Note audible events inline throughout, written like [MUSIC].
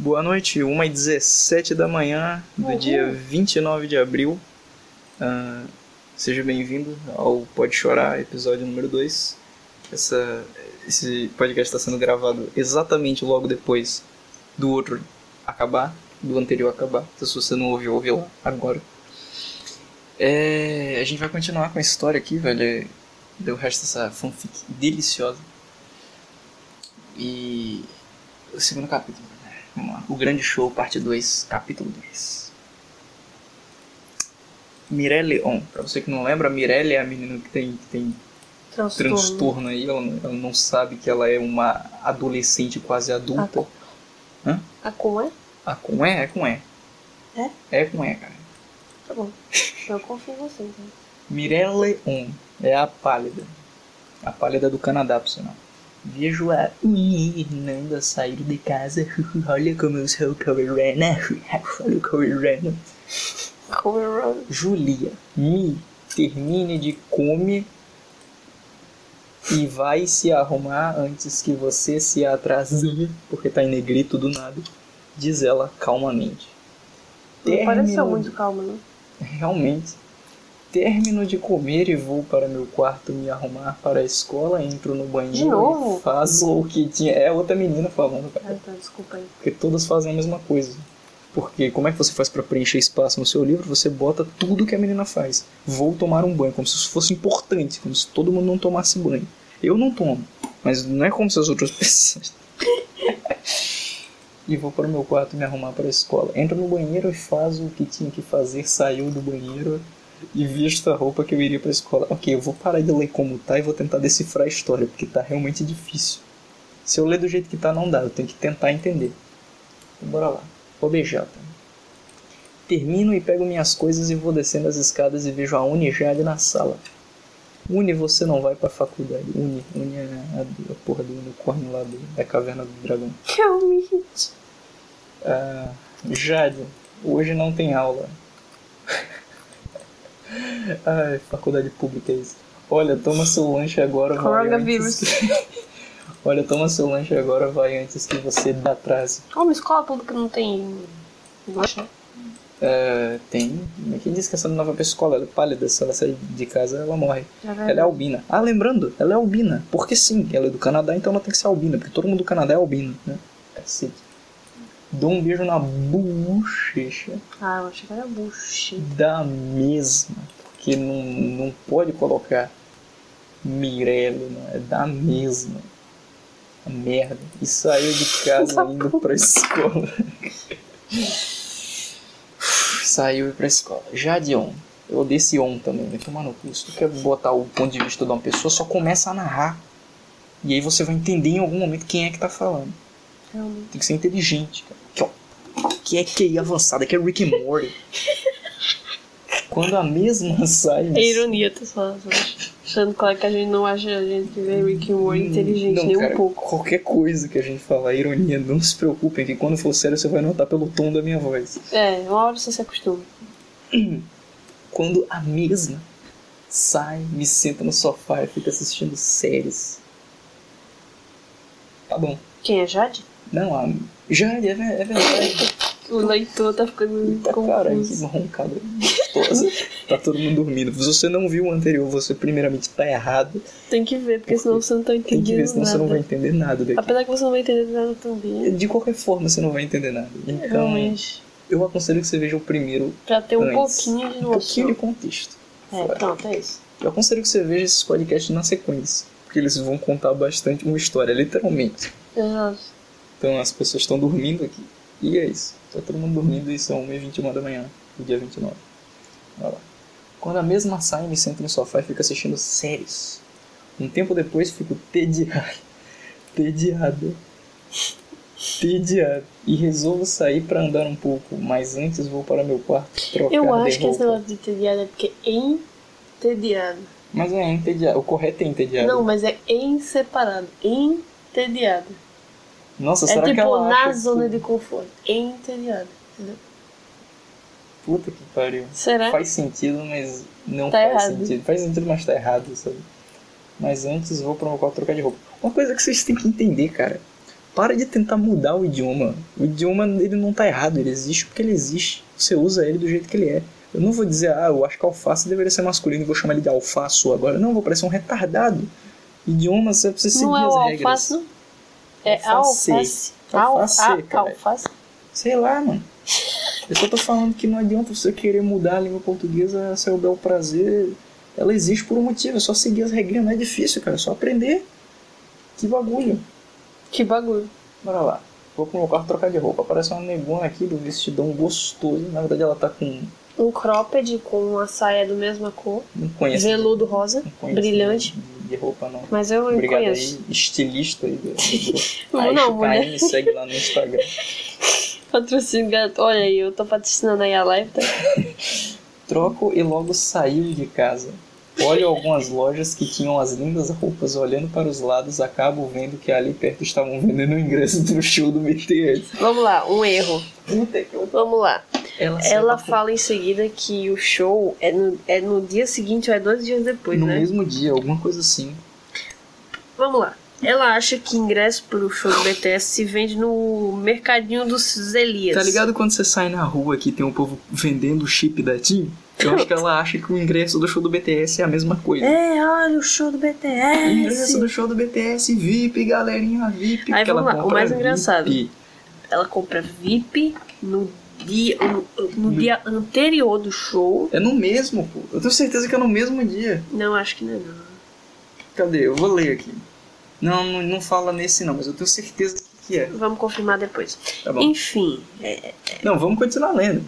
Boa noite, 1h17 da manhã do Uhul. dia 29 de abril. Ah, seja bem-vindo ao Pode Chorar, episódio número 2. Essa, esse podcast está sendo gravado exatamente logo depois do outro acabar, do anterior acabar. Então, se você não ouviu, ouve lá agora. É, a gente vai continuar com a história aqui, velho. Deu o resto dessa fanfic deliciosa. E o segundo capítulo. Né? Vamos lá. O Grande Show, parte 2, capítulo 2. Mirelle On. Pra você que não lembra, a Mirelle é a menina que tem, que tem Transtorno. transtorno aí. Ela, não- ela não sabe que ela é uma adolescente quase adulta. Ah, como é? Ah, com E? É com E. É? É com E, cara. Tá bom. Eu confio em você, então. Mirelle On. É a pálida. A pálida do Canadá, por sinal. Vejo a Irlanda sair de casa. [LAUGHS] Olha como eu sou coreana. Cover [LAUGHS] Julia, me termine de comer e vai se arrumar antes que você se atrase, porque tá em negrito do nada, diz ela calmamente. Não pareceu Termino- muito calma, não. Realmente. Termino de comer e vou para meu quarto me arrumar para a escola, entro no banheiro e faço o que tinha. É outra menina falando, cara. Ah, tá, desculpa aí. Porque todas fazem a mesma coisa. Porque como é que você faz pra preencher espaço no seu livro? Você bota tudo que a menina faz. Vou tomar um banho, como se isso fosse importante, como se todo mundo não tomasse banho. Eu não tomo, mas não é como se as outras [LAUGHS] pessoas. e vou para o meu quarto me arrumar para a escola. Entro no banheiro e faço o que tinha que fazer, saiu do banheiro e visto a roupa que eu iria para a escola. Ok, eu vou parar de ler como tá e vou tentar decifrar a história, porque tá realmente difícil. Se eu ler do jeito que tá, não dá, eu tenho que tentar entender. Então, bora lá. Vou beijar, tá? Termino e pego minhas coisas e vou descendo as escadas e vejo a Uni Jade na sala. Uni, você não vai pra faculdade. Uni, Uni é a, a porra do unicórnio lá do, da caverna do dragão. Realmente. Ah, Jade, hoje não tem aula. Ai, faculdade pública é isso. Olha, toma seu lanche agora. vai Coronavírus. antes que- [LAUGHS] Olha, toma seu lanche agora, vai antes que você dá atrase. Ó, uma escola pública não tem. lanche, né? É, tem. Quem disse que essa pra escola? Ela é pálida, se ela sair de casa, ela morre. Vai. Ela é albina. Ah, lembrando, ela é albina. Porque sim, ela é do Canadá, então ela tem que ser albina. Porque todo mundo do Canadá é albino, né? Cacete. Dou um beijo na bochecha Ah, eu achei que era bullshit. da mesma. Porque não, não pode colocar Mirelle, não é da mesma. A merda. E saiu de casa indo pra escola. saiu e pra escola. Já de on. Eu odeio esse on também, vai tomar no cu. Se tu quer botar o ponto de vista de uma pessoa, só começa a narrar. E aí você vai entender em algum momento quem é que tá falando. Realmente. Tem que ser inteligente, cara. Ó. Que é QI avançado, que é Rick and Morty. Quando a mesma sai. É ironia, tá só, só deixando claro que a gente não acha a gente que vê Rick and Morty inteligente Não, nem cara, um pouco. Qualquer coisa que a gente falar, ironia, não se preocupem, que quando for sério você vai notar pelo tom da minha voz. É, uma hora você se acostuma. [CLEARS THROAT] Quando a mesma sai, me senta no sofá e fica assistindo séries. Tá bom. Quem é Jade? Não, a... já é, é verdade. O leitor tá ficando Tá caralho, que confuso. roncada gostosa. tá todo mundo dormindo. Se você não viu o anterior, você primeiramente tá errado. Tem que ver, porque senão você não tá Tem que entendendo ver, senão nada. você não vai entender nada daqui. Apesar que você não vai entender nada também. De qualquer forma, você não vai entender nada. Então, Realmente. eu aconselho que você veja o primeiro Pra ter um antes. pouquinho de Um pouquinho de noção. contexto. É, pronto, é isso. Eu aconselho que você veja esses podcasts na sequência. Porque eles vão contar bastante uma história, literalmente. Exato. Então as pessoas estão dormindo aqui. E é isso. Tá todo mundo dormindo e são 1h21 da manhã, do dia 29. Olha lá. Quando a mesma sai, me sento no sofá e fico assistindo séries. Um tempo depois fico tediado. [LAUGHS] Tediado. [LAUGHS] Tediado. E resolvo sair pra andar um pouco, mas antes vou para meu quarto trocar Eu acho que esse negócio de entediado é porque é entediado. Mas é entediado. O correto é entediado. Não, mas é em separado. Entediado. Nossa, É será que tipo ela na acha zona que... de conforto. Entediado. Entendeu? Puta que pariu. Será? Faz sentido, mas não Tá faz errado. sentido. Faz sentido, mas tá errado, sabe? Mas antes vou pro meu quarto trocar de roupa. Uma coisa que vocês têm que entender, cara. Para de tentar mudar o idioma. O idioma ele não tá errado, ele existe porque ele existe. Você usa ele do jeito que ele é. Eu não vou dizer, ah, eu acho que alface deveria ser masculino e vou chamar ele de alfaço agora. Não, vou parecer um retardado. Idioma, você precisa seguir Não é as regras. alface, não? É Alface. alface. Al- Alface, cara. Alface. Sei lá, mano. Eu só tô falando que não adianta você querer mudar a língua portuguesa a seu bel prazer. Ela existe por um motivo, é só seguir as regrinhas, não é difícil, cara, é só aprender. Que bagulho. Que bagulho. Bora lá. Vou pro meu quarto trocar de roupa. Aparece uma negona aqui do vestidão gostoso. Na verdade ela tá com. Um cropped com uma saia do mesma cor. Não conheço. Veludo rosa. Não conheço brilhante. De, roupa não. Mas eu Obrigado conheço. aí, estilista aí. Do, do... [LAUGHS] Não, não, mulher. me segue lá no Instagram. [LAUGHS] Patrocínio gato. Olha aí, eu tô patrocinando aí a live, tá? [LAUGHS] Troco e logo saiu de casa. Olho algumas lojas que tinham as lindas roupas, olhando para os lados, acabo vendo que ali perto estavam vendendo o ingresso do show do BTS. Vamos lá, um erro. Vamos lá. Ela, Ela fala em seguida que o show é no, é no dia seguinte ou é dois dias depois, no né? mesmo dia, alguma coisa assim. Vamos lá. Ela acha que ingresso pro show do BTS se vende no mercadinho dos Elias. Tá ligado quando você sai na rua que tem um povo vendendo o chip da TIM? Eu acho que ela acha que o ingresso do show do BTS é a mesma coisa. É, olha o show do BTS. Ingresso do show do BTS, VIP, galerinha VIP. Aí vamos lá, o mais engraçado. VIP. Ela compra VIP no dia, no, no dia anterior do show. É no mesmo, pô. Eu tenho certeza que é no mesmo dia. Não, acho que não é não. Cadê? Eu vou ler aqui. Não, não, não fala nesse não, mas eu tenho certeza que é. Vamos confirmar depois. Tá bom. Enfim, é, Não, vamos continuar lendo.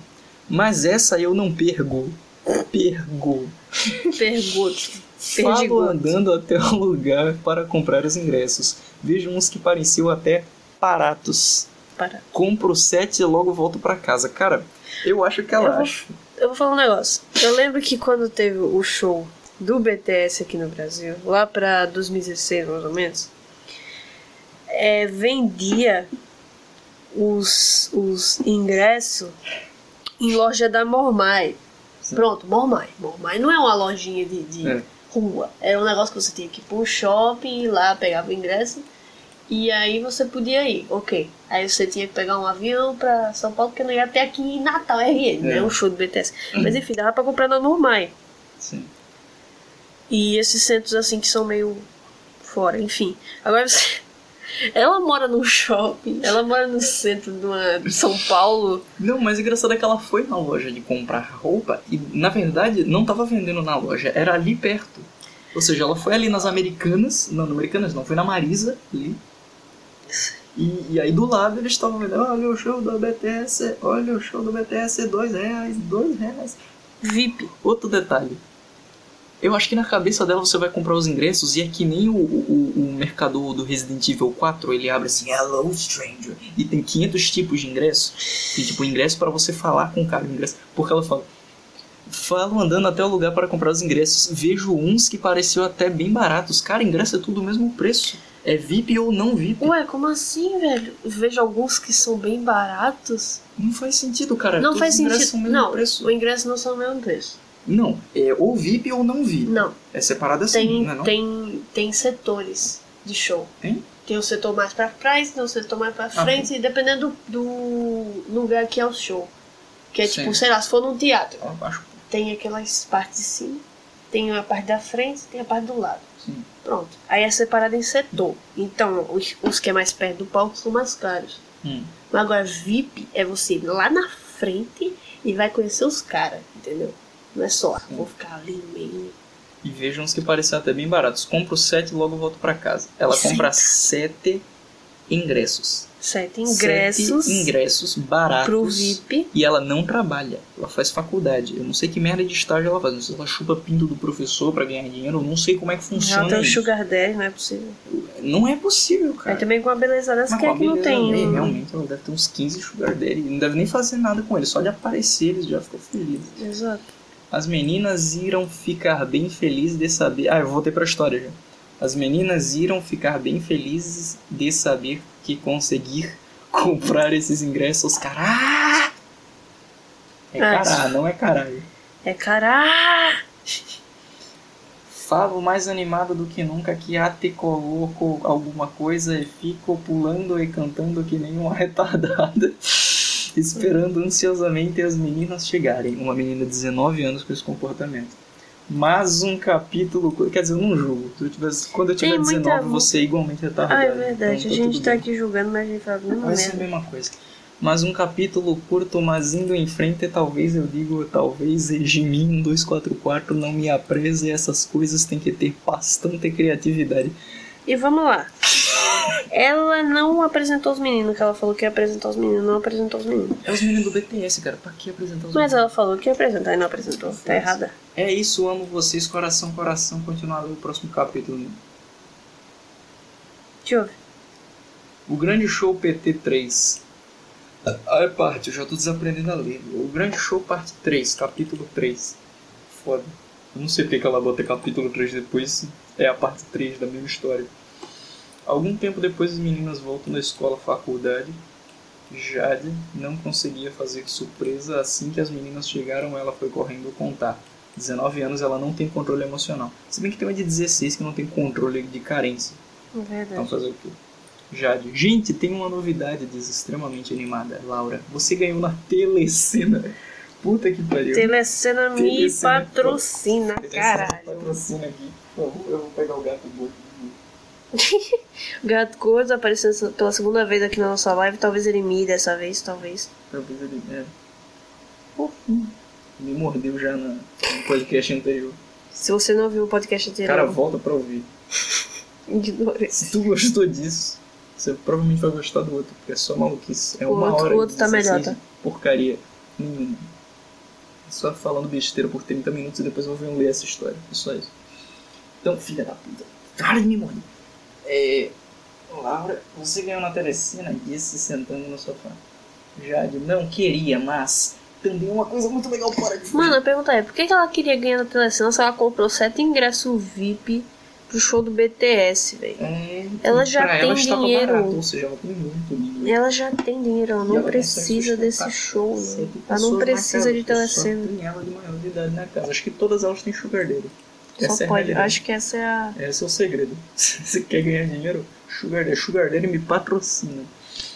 Mas essa eu não pergo. Pergo. pergunto. Falo andando até o lugar para comprar os ingressos. Vejo uns que pareciam até baratos. Para. Compro sete e logo volto para casa. Cara, eu acho que ela Eu vou- acha. Eu vou falar um negócio. Eu lembro que quando teve o show do BTS aqui no Brasil, lá pra 2016 mais ou menos, é, vendia os, os ingressos em loja da Mormai. Sim. Pronto, Mormai. Mormai não é uma lojinha de, de É. rua. Era um negócio que você tinha que ir um shopping, ir lá pegava o ingresso. E aí você podia ir, ok. Aí você tinha que pegar um avião pra São Paulo, porque não ia ter aqui em Natal RN, né? É. Um show do BTS. Mas enfim, dava pra comprar na Normai. Sim. E esses centros assim que são meio fora, enfim. Agora você. [LAUGHS] Ela mora num shopping, ela mora no centro de, uma, de São Paulo. Não, mas o engraçado é que ela foi na loja de comprar roupa e, na verdade, não tava vendendo na loja, era ali perto. Ou seja, ela foi ali nas Americanas, não, nas Americanas não, foi na Marisa, ali. E, e aí do lado eles estavam vendo, olha o show do BTS, olha o show do BTS, dois reais, dois reais. VIP. Outro detalhe. Eu acho que na cabeça dela você vai comprar os ingressos e é que nem o, o, o mercador do Resident Evil 4, ele abre assim, Hello Stranger, e tem 500 tipos de ingresso. Tem tipo ingresso para você falar com o cara, ingresso. Porque ela fala, falo andando até o lugar para comprar os ingressos, vejo uns que pareciam até bem baratos. Cara, ingresso é tudo o mesmo preço. É VIP ou não VIP. Ué, como assim, velho? Vejo alguns que são bem baratos. Não faz sentido, cara. não Todos faz sentido. Não, preço. o ingresso não são o mesmo preço. Não, é ou VIP ou não VIP. Não, É separado assim, tem, não é não? tem, tem setores de show. Tem? Tem o setor mais pra trás, tem o setor mais pra Ah, frente, e dependendo do, do lugar que é o show. Que é Sim. tipo, sei lá, se for num teatro, tem aquelas partes de cima, tem a parte da frente, tem a parte do lado. Sim. Pronto. Aí é separado em setor. Então, os, os que é mais perto do palco são mais caros. Hum. Mas agora, VIP é você ir lá na frente e vai conhecer os caras, entendeu? Não é só, ah, vou ficar ali no meio. E vejo uns que parecem até bem baratos. Compro sete e logo volto pra casa. Ela Sete. compra sete ingressos. Sete ingressos Sete ingressos baratos. pro VIP. E ela não trabalha. Ela faz faculdade. Eu não sei que merda de estágio ela faz. Não sei se ela chupa pinto do professor pra ganhar dinheiro. Eu não sei como é que funciona tem o isso. Sugar Daddy, não é possível. Não é possível, cara. também com a beleza dessa Mas que é que não tem. dele, um- Realmente, ela deve ter uns 15 sugar daddy. Não deve nem fazer nada com ele. Só de aparecer, eles já ficam felizes. Exato. As meninas irão ficar bem felizes de saber. Ah, eu voltei pra história já. As meninas irão ficar bem felizes de saber que conseguir [LAUGHS] comprar esses ingressos. Cará! É cará, não é caralho. É caralho. Falo mais animado do que nunca que até coloco alguma coisa e fico pulando e cantando que nem [LAUGHS] uma retardada, esperando ansiosamente as meninas chegarem. Uma menina de 19 anos com esse comportamento. Mais um capítulo. Quer dizer, eu não julgo. Quando eu tiver Tem muita 19, mu- você é igualmente retardado. Ah, é verdade. Então, a gente tá bem. aqui julgando, mas a gente a mesma Vai ser a mesma coisa. Mas um capítulo curto, mas indo em frente, talvez eu digo, talvez Regimin 244 não me apreze essas coisas, tem que ter bastante criatividade. E vamos lá. Ela não apresentou os meninos, que ela falou que ia apresentar os meninos, não apresentou os meninos. É os meninos do BTS, cara, pra que apresentar os Mas meninos? ela falou que ia apresentar e não apresentou. Tá errada. É isso, amo vocês, coração, coração, continuar a ler o próximo capítulo. Deixa eu ver. O Grande Show PT3. Ah, é parte, eu já tô desaprendendo a ler. O Grande Show parte 3, capítulo 3. Foda. Eu não sei porque que ela bota capítulo 3 depois, é a parte 3 da mesma história. Algum tempo depois as meninas voltam da escola faculdade. Jade não conseguia fazer surpresa assim que as meninas chegaram, ela foi correndo contar. 19 anos ela não tem controle emocional. Se bem que tem uma de 16 que não tem controle de carência. Então Verdade. fazer o quê? Jade. Gente, tem uma novidade, diz extremamente animada. Laura, você ganhou na telecena. Puta que pariu. Telecena me Telecena. patrocina, Telecena caralho. Patrocina aqui. Eu vou pegar o gato gordo. [LAUGHS] Gato Gordo aparecendo pela segunda vez aqui na nossa live. Talvez ele me dessa vez, talvez. Talvez ele. É. Me mordeu já na- no podcast anterior. Se você não viu o podcast anterior, Cara, volta pra ouvir. [LAUGHS] ignore. Se tu gostou disso, você provavelmente vai gostar do outro, porque é só maluquice. É O uma outro- hora o outro tá 16 melhor, tá? Porcaria nenhuma. Só falando besteira por 30 minutos e depois vão ler essa história. É só isso. Então, filha da puta. Cara, me morde. É. Laura, você ganhou na telecena disse sentando no sofá. Jade, não queria, mas também uma coisa muito legal para de Mano, a pergunta é, por que ela queria ganhar na telecena se ela comprou sete ingressos VIP pro show do BTS, velho? É, Ela já tem ela dinheiro. Barato, ou seja, ela tem muito dinheiro. Ela já tem dinheiro, ela não ela precisa desse show, né? Ela não precisa de telecena. Só tem ela de maior de idade na casa. Acho que todas elas têm sugar daddy. Só Essa é pode. Acho que essa é a. Esse é o segredo. Se [LAUGHS] você quer ganhar dinheiro, sugar daddy. Sugar daddy me patrocina.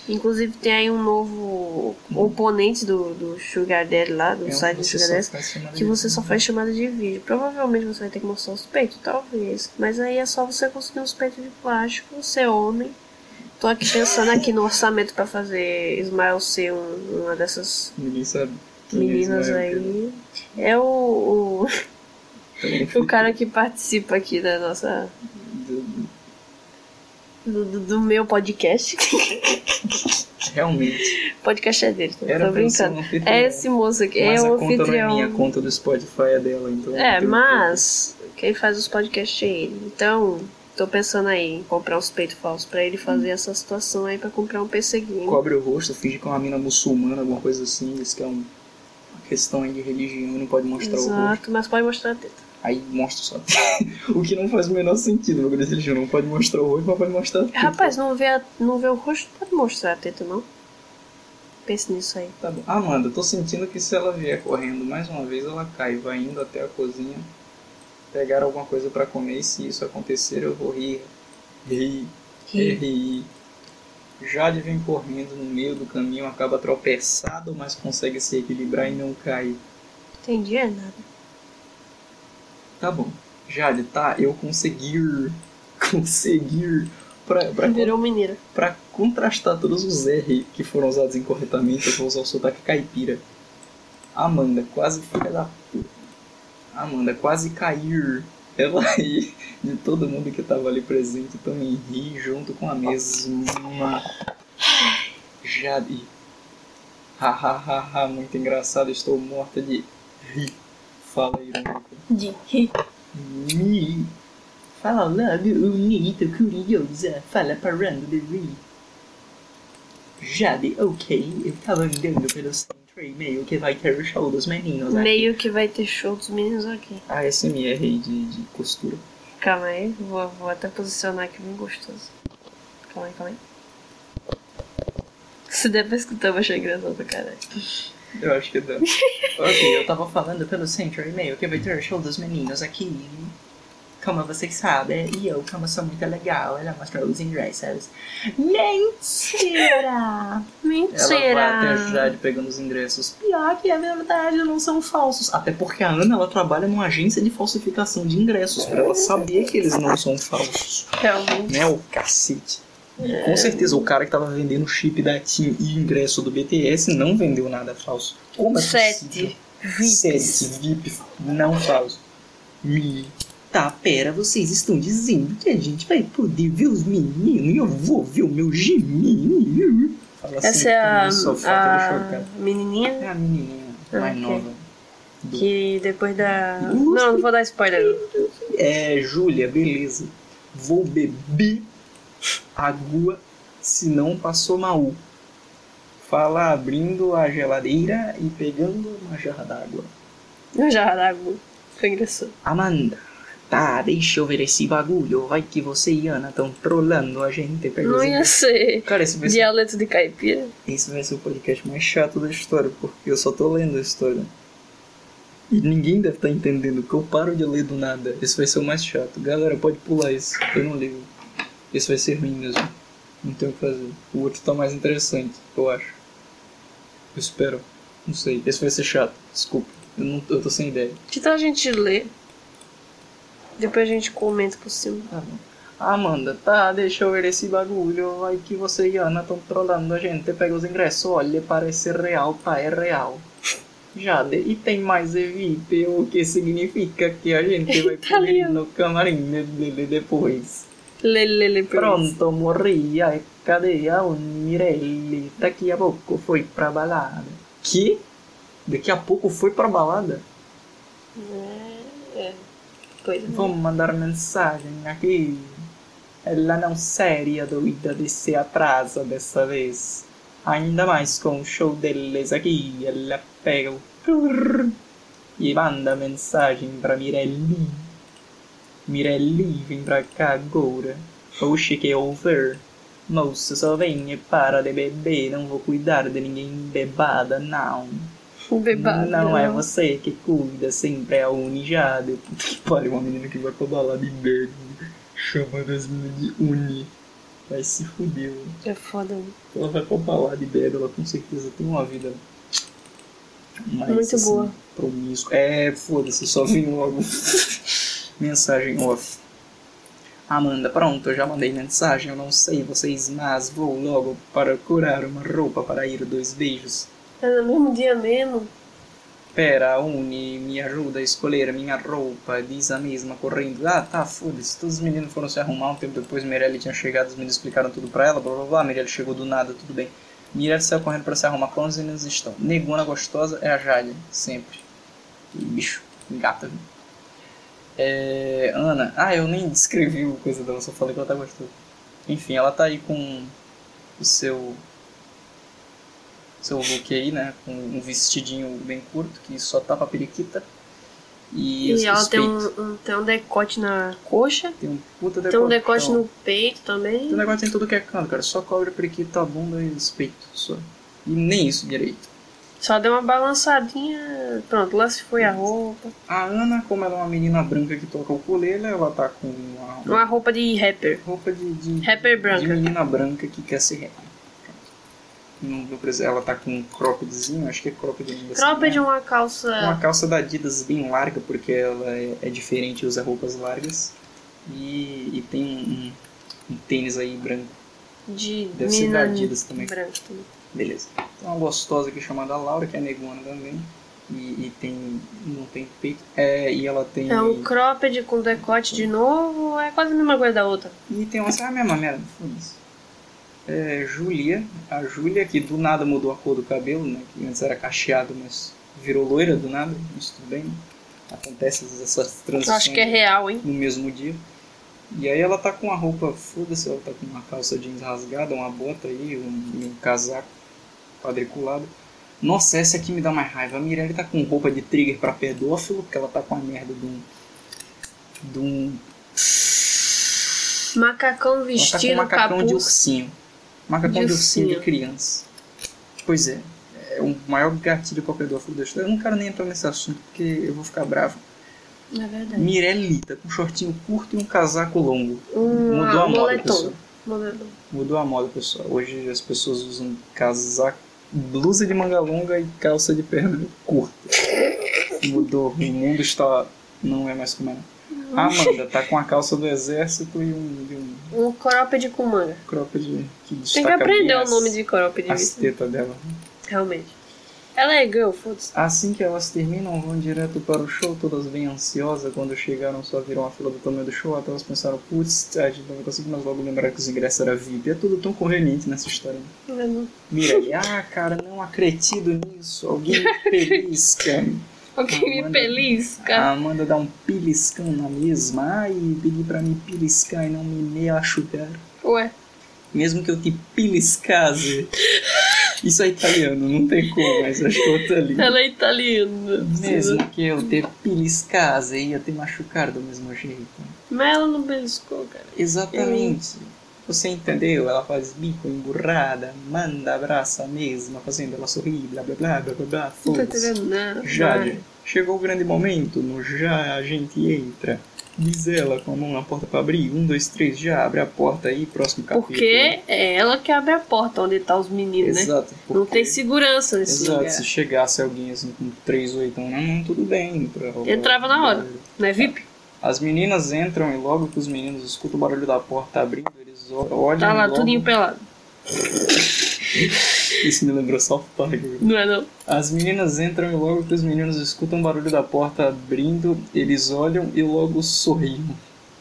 Inclusive tem aí um novo oponente do, do Sugar Daddy lá, do É site do Sugar Daddy, que você só faz chamada de vídeo. Provavelmente você vai ter que mostrar os peitos, talvez. Mas aí é só você conseguir uns peitos de plástico, ser homem. Tô aqui pensando aqui no orçamento pra fazer Ismael ser um- uma dessas Ninguém sabe. é meninas Ismael, aí. É o, o, o [LAUGHS] cara que participa aqui da nossa. do- do, do- meu podcast. Realmente. O podcast é dele, tô, Era tô brincando. um anfitrião. É esse moço aqui, Mas é o conta não é anfitrião. minha, conta do Spotify é dela, então. É, tem um mas quem faz os podcasts é ele. Então, tô pensando aí em comprar uns peitos falsos pra ele fazer essa situação aí pra comprar um PC. Game. Cobre o rosto, finge que é uma mina muçulmana, alguma coisa assim. Diz que é um- uma questão aí de religião, não pode mostrar o rosto. Exato, mas pode mostrar a teta. Aí mostra só. [LAUGHS] o que não faz o menor sentido, meu religião. Não pode mostrar o rosto, mas pode mostrar. a teta. Rapaz, não vê, a- não vê o rosto, pode mostrar a teta, não? Pense nisso aí. Tá bom. Amanda, tô sentindo que se ela vier correndo mais uma vez, ela cai. Vai indo até a cozinha, pegar alguma coisa pra comer. E se isso acontecer, eu vou rir. Rir. Ri. rir. Jade vem correndo no meio do caminho, acaba tropeçado, mas consegue se equilibrar e não cai. Entendi, é nada. Tá bom. Jade, tá, eu conseguir. [LAUGHS] Conseguir. Pra, pra, Virou mineira. pra contrastar todos os R que foram usados incorretamente, eu vou usar o sotaque caipira. Amanda, quase filha da puta. Amanda, quase cair. Ela ri de todo mundo que tava ali presente, também ri junto com a mesma. Jade. Ha ha ha ha, muito engraçado, estou morta de rir. Fala irônica. De ri. Mi. Fala logo, bonito, curiosa. Fala parando de rir. Jade, ok. Eu tava andando pelo centro e meio que vai ter show dos meninos aqui. Meio que vai ter show dos meninos aqui. ASMR aí de, de costura. Calma aí, vou, vou até posicionar aqui bem gostoso. Calma aí, calma aí. Se der pra escutar, eu vou achar engraçado, caralho. Eu acho que dá. [LAUGHS] ok, eu tava falando pelo centro e meio que vai ter o show dos meninos aqui. como vocês sabem, e eu, como sou muito legal, ela mostrou os ingressos. Mentira! Ela vai Mentira! a Jade pegando os ingressos. Pior que é verdade, não são falsos. Até porque a Ana, ela trabalha numa agência de falsificação de ingressos, pra ela saber que eles não são falsos. Realmente. Né, o cacete. E com certeza o cara que tava vendendo chip da TIM e ingresso do BTS não vendeu nada falso. Como é? Sete. Sete VIP não falso. Me. Tá, pera, vocês estão dizendo que a gente vai poder ver os meninos e eu vou ver o meu geminho. Fala assim, Essa é a, toda a chocada. menininha É a menininha mais nova. do- que depois da. Não, não vou dar spoiler. não. É, Júlia, beleza. Vou beber água, senão passou mal. Fala abrindo a geladeira e pegando uma jarra d'água. No jarra d'água. Foi engraçado. Amanda, tá, deixa eu ver esse bagulho. Vai que você e Ana estão trolando a gente. Não ia ser Cara, esse vai ser, dialeto de caipira. esse vai ser o podcast mais chato da história, porque eu só tô lendo a história. E ninguém deve estar entendendo que eu paro de ler do nada. Esse vai ser o mais chato. Galera, pode pular isso. Eu não ligo. Esse vai ser ruim mesmo. Não tem o que fazer. O outro tá mais interessante, eu acho. Eu espero. Não sei. Esse vai ser chato. Desculpa. Eu, não, eu tô sem ideia. Que tal a gente ler? Depois a gente comenta por cima. Tá bom. Amanda, tá, deixa eu ver esse bagulho. Vai que você e Ana estão trolando a gente. Pega os ingressos. Olha, parece real, tá? É real. Jade, e tem mais VIP, o que significa que a gente [LAUGHS] vai poder ir no camarim dele depois. Pronto, morri. Ai, cadê a Mirelli? Daqui a pouco foi pra balada. Que? Daqui a pouco foi pra balada? É, é. Pois é. Vamos mandar mensagem aqui. Ela não seria doida de se atrasa dessa vez. Ainda mais com o show deles aqui. Ela pega o e manda mensagem pra Mirelli. Mirelli, vem pra cá agora. Oxe, que over. Moça, só vem e para de beber. Não vou cuidar de ninguém bebada, não. Bebado. Não é você que cuida, sempre é a Unijada. Puta que pariu, [LAUGHS] uma menina que vai pra balada e bebe, chamando as meninas de Uni. Vai se fuder, mano. É foda. Ela vai pra balada e bebe, ela com certeza tem uma vida mais Muito assim, boa. promíscua. É, foda-se, só vem logo [LAUGHS] mensagem off. Amanda, pronto, eu já mandei mensagem, eu não sei vocês, mas vou logo procurar uma roupa para ir dois beijos. É no mesmo dia mesmo. Pera, Uni, me ajuda a escolher a minha roupa, diz a mesma correndo. Ah, tá, foda-se. Todos os meninos foram se arrumar um tempo depois. Mirelle tinha chegado, os meninos explicaram tudo pra ela, blá blá blá. Mirelle chegou do nada, tudo bem. Mirelle saiu correndo pra se arrumar. Quando os meninos estão? Negona gostosa é a Jade, sempre. E bicho, gata. viu? É, Ana, ah, eu nem descrevi o coisa dela, só falei que ela tá gostosa. Enfim, ela tá aí com o seu seu look aí, né? Com um vestidinho bem curto que só tapa a periquita. E, E, ela tem um, um- tem um decote na coxa. Tem um puta Tem um decote decotão. no peito também. Tem um negócio em tudo que é canto, cara. Só cobre a periquita, a bunda e os peitos. Só. E nem isso direito. Só deu uma balançadinha. Pronto, lá se foi a roupa. A Ana, como ela é uma menina branca que toca o ukulele, ela tá com uma Uma roupa de rapper. roupa de, de, Rapper de branca. menina branca que quer ser rapper. Não, ela tá com um croppedzinho, acho que é cropped ainda. assim, Cropped né? é uma calça. Uma calça da Adidas bem larga, porque ela é, é diferente usa roupas largas. E, e tem um, um tênis aí branco. De Deve ser da Adidas também. branca também. Beleza. Tem uma gostosa aqui chamada Laura, que é negona também. E, e tem. não tem peito. É, e ela tem. É um cropped com decote de novo. É quase a mesma coisa da outra. E tem uma. É a mesma merda, foda-se. É, Júlia. A Júlia, que do nada mudou a cor do cabelo, né? Que antes era cacheado, mas virou loira do nada. Mas tudo bem, né? Acontece essas transições Acho que é real, hein? no mesmo dia. E aí ela tá com uma roupa, foda-se, ela tá com uma calça jeans rasgada, uma bota aí, um, um casaco quadriculado. Nossa, essa aqui me dá mais raiva. A Mirelle tá com roupa de trigger pra pedófilo, porque ela tá com a merda de um. de um. Macacão Ela tá com vestido, um macacão capuz. de ursinho. Macacão De de ursinho de criança. Pois é, é o maior gatilho pra pedófilo da história. Eu não quero nem entrar nesse assunto, porque eu vou ficar bravo. É verdade. Com um shortinho curto e um casaco longo. Mudou a moda, moletom. pessoal. Moletom. Mudou a moda, pessoal. Hoje as pessoas usam casaco, blusa de manga longa e calça de perna curta. Mudou. O mundo está. Não é mais como era. A Amanda tá com a calça do exército e um, e um Um cropped com manga. cropped que Tem que aprender o nome de cropped. as tetas dela. Realmente. Ela é girl, foda-se. Assim que elas terminam, vão direto para o show, todas bem ansiosas. Quando chegaram, só viram a fila do tamanho do show. Até elas pensaram, putz, a gente não vai conseguir, mas logo lembraram que os ingressos eram VIP. É tudo tão conveniente nessa história. né? Não é. Mirelle, ah, cara, não acredito nisso. Alguém me [LAUGHS] belisca. Alguém me feliz, A. Amanda dá um piliscão na mesma. Ai, pedi pra me piliscar e não me machucar. Ué. Mesmo que eu te piliscasse. [LAUGHS] Isso é italiano, não tem como, mas acho que eu tô ali. Ela é italiana. Mesmo que eu te piliscasse, ia te machucar do mesmo jeito. Mas ela não beliscou, cara. Exatamente. Você entendeu? Ela faz bico emburrada, manda, abraça a mesma, fazendo ela sorrir, blá blá blá blá blá blá. Não foda-se. entendendo nada. Jade, chegou o grande momento. No já a gente entra. Diz ela com a mão na porta pra abrir. Um, dois, três, já abre a porta aí, próximo capítulo. Porque é ela que abre a porta onde tá os meninos, né? Exato. Não porque- tem segurança nesse Exato, lugar. se chegasse alguém assim com três oitão na mão, tudo bem. Pra Entrava na hora. Não é VIP? As meninas entram e logo que os meninos escutam o barulho da porta abrindo, eles olham Tá lá, logo... tudinho pelado. [LAUGHS] Isso me lembrou South Park. Não é não? As meninas entram e logo que os meninos escutam o barulho da porta abrindo, eles olham e logo sorriem.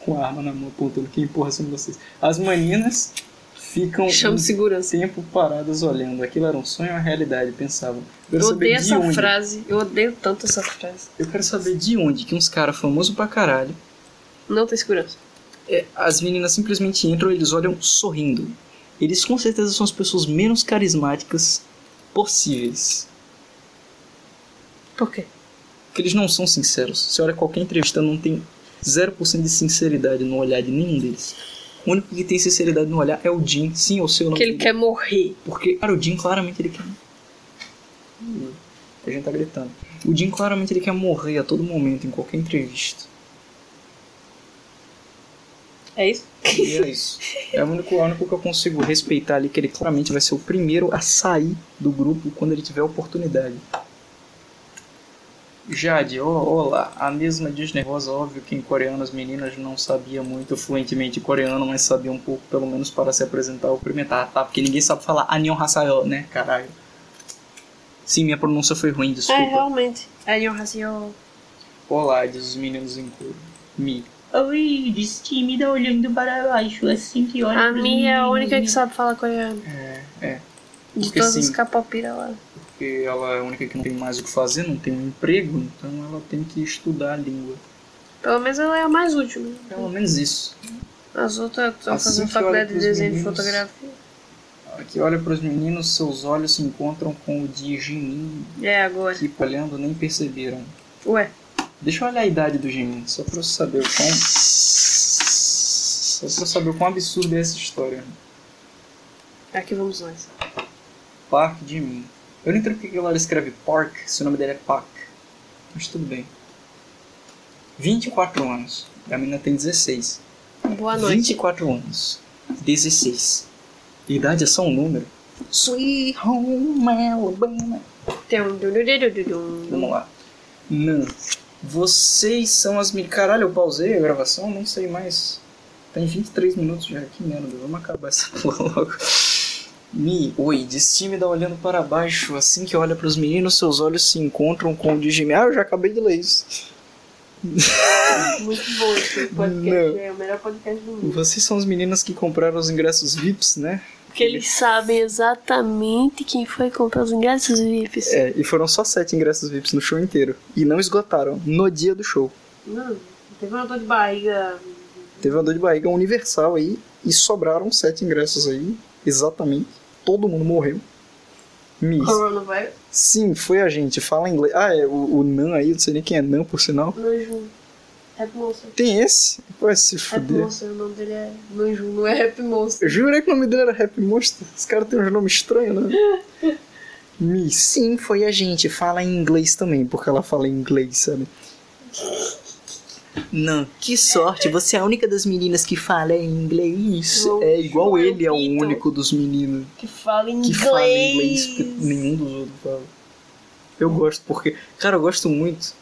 Com a arma na mão apontando quem empurra são vocês. As meninas ficam Chama um segurança. tempo paradas olhando. Aquilo era um sonho ou uma realidade? Pensavam. Eu Eu odeio essa onde. frase. Eu odeio tanto essa frase. Eu quero saber de onde que uns caras famosos pra caralho. Não tem segurança. é, as meninas simplesmente entram e eles olham sorrindo. Eles com certeza são as pessoas menos carismáticas possíveis. Por quê? Porque eles não são sinceros. Você olha qualquer entrevista, não tem 0% de sinceridade no olhar de nenhum deles. O único que tem sinceridade no olhar é o Jim, sim ou seu nome. Que ele quer morrer. Porque, cara, o Jim claramente ele quer. A gente tá gritando. O Jim claramente ele quer morrer a todo momento, em qualquer entrevista. É isso? E é isso. É o único, é o único que eu consigo respeitar ali, que ele claramente vai ser o primeiro a sair do grupo quando ele tiver oportunidade. Jade, ó, olá. A mesma desnervosa, óbvio que em coreano as meninas não sabiam muito fluentemente coreano, mas sabiam um pouco, pelo menos para se apresentar ou cumprimentar, tá? Porque ninguém sabe falar Annyeonghaseyo, né, caralho. Sim, minha pronúncia foi ruim, desculpa. É, realmente. É Nihonhaseo. Olá, diz os meninos em coro. Mi. Oi, diz tímida olhando para baixo, assim que olha A minha é a única que sabe falar coreano. É, é. De Porque todas sim. as capopiras lá. porque ela é a única que não tem mais o que fazer, não tem um emprego, então ela tem que estudar a língua. Pelo menos ela é a mais útil, né? Pelo menos isso. As outras estão Assim fazendo que faculdade de desenho e meninos- fotografia. Aqui olha para os meninos, seus olhos se encontram com o de Jimin, É agora. que olhando nem perceberam. Ué, Deixa eu olhar a idade do Jimin, só pra eu saber o quão. Só pra eu saber o quão absurda é essa história. aqui vamos nós. Park Jimin. Eu não entendo porque que ela escreve Park se o nome dele é Park. Mas tudo bem. 24 anos. A menina tem 16. Boa noite. 24 anos. 16. Idade é só um número. Sweet Home Alabama. Vamos lá. Não. Vocês são as meninas. Caralho, eu pausei a gravação? Nem sei mais. Tem 23 minutos já. Que merda. Vamos acabar essa [LAUGHS] porra logo. Mi, oi, diz tímida olhando para baixo. Assim que olha para os meninos, seus olhos se encontram com o de Jimmy. Ah, eu já acabei de ler isso. Muito bom esse podcast. Não. É o melhor podcast do mundo. Vocês são as meninas que compraram os ingressos VIPs, né? Porque eles sabem exatamente quem foi comprar os ingressos VIPs. É, e foram só sete ingressos VIPs no show inteiro. E não esgotaram no dia do show. Não, teve uma dor de barriga. Teve uma dor de barriga universal aí e sobraram sete ingressos aí. Exatamente. Todo mundo morreu. Miss. Coronavirus. Sim, foi a gente. Fala inglês. Ah, é o, o Nan aí, não sei nem quem é Nan, por sinal. Nanju. Rap Monster. Tem esse? Vai se Rap fuder. Monster, o nome dele é Nanju, não é Rap Eu Monster. jurei que o nome dele era Rap Monster. Os caras têm uns nomes estranhos, né? [LAUGHS] Mi, sim, foi a gente. Fala em inglês também, porque ela fala em inglês, sabe? Não, que sorte, você é a única das meninas que fala em inglês. Não, é igual Joel ele é o único dos meninos Que fala que inglês. fala inglês, porque nenhum dos outros fala. Eu gosto porque, cara, eu gosto muito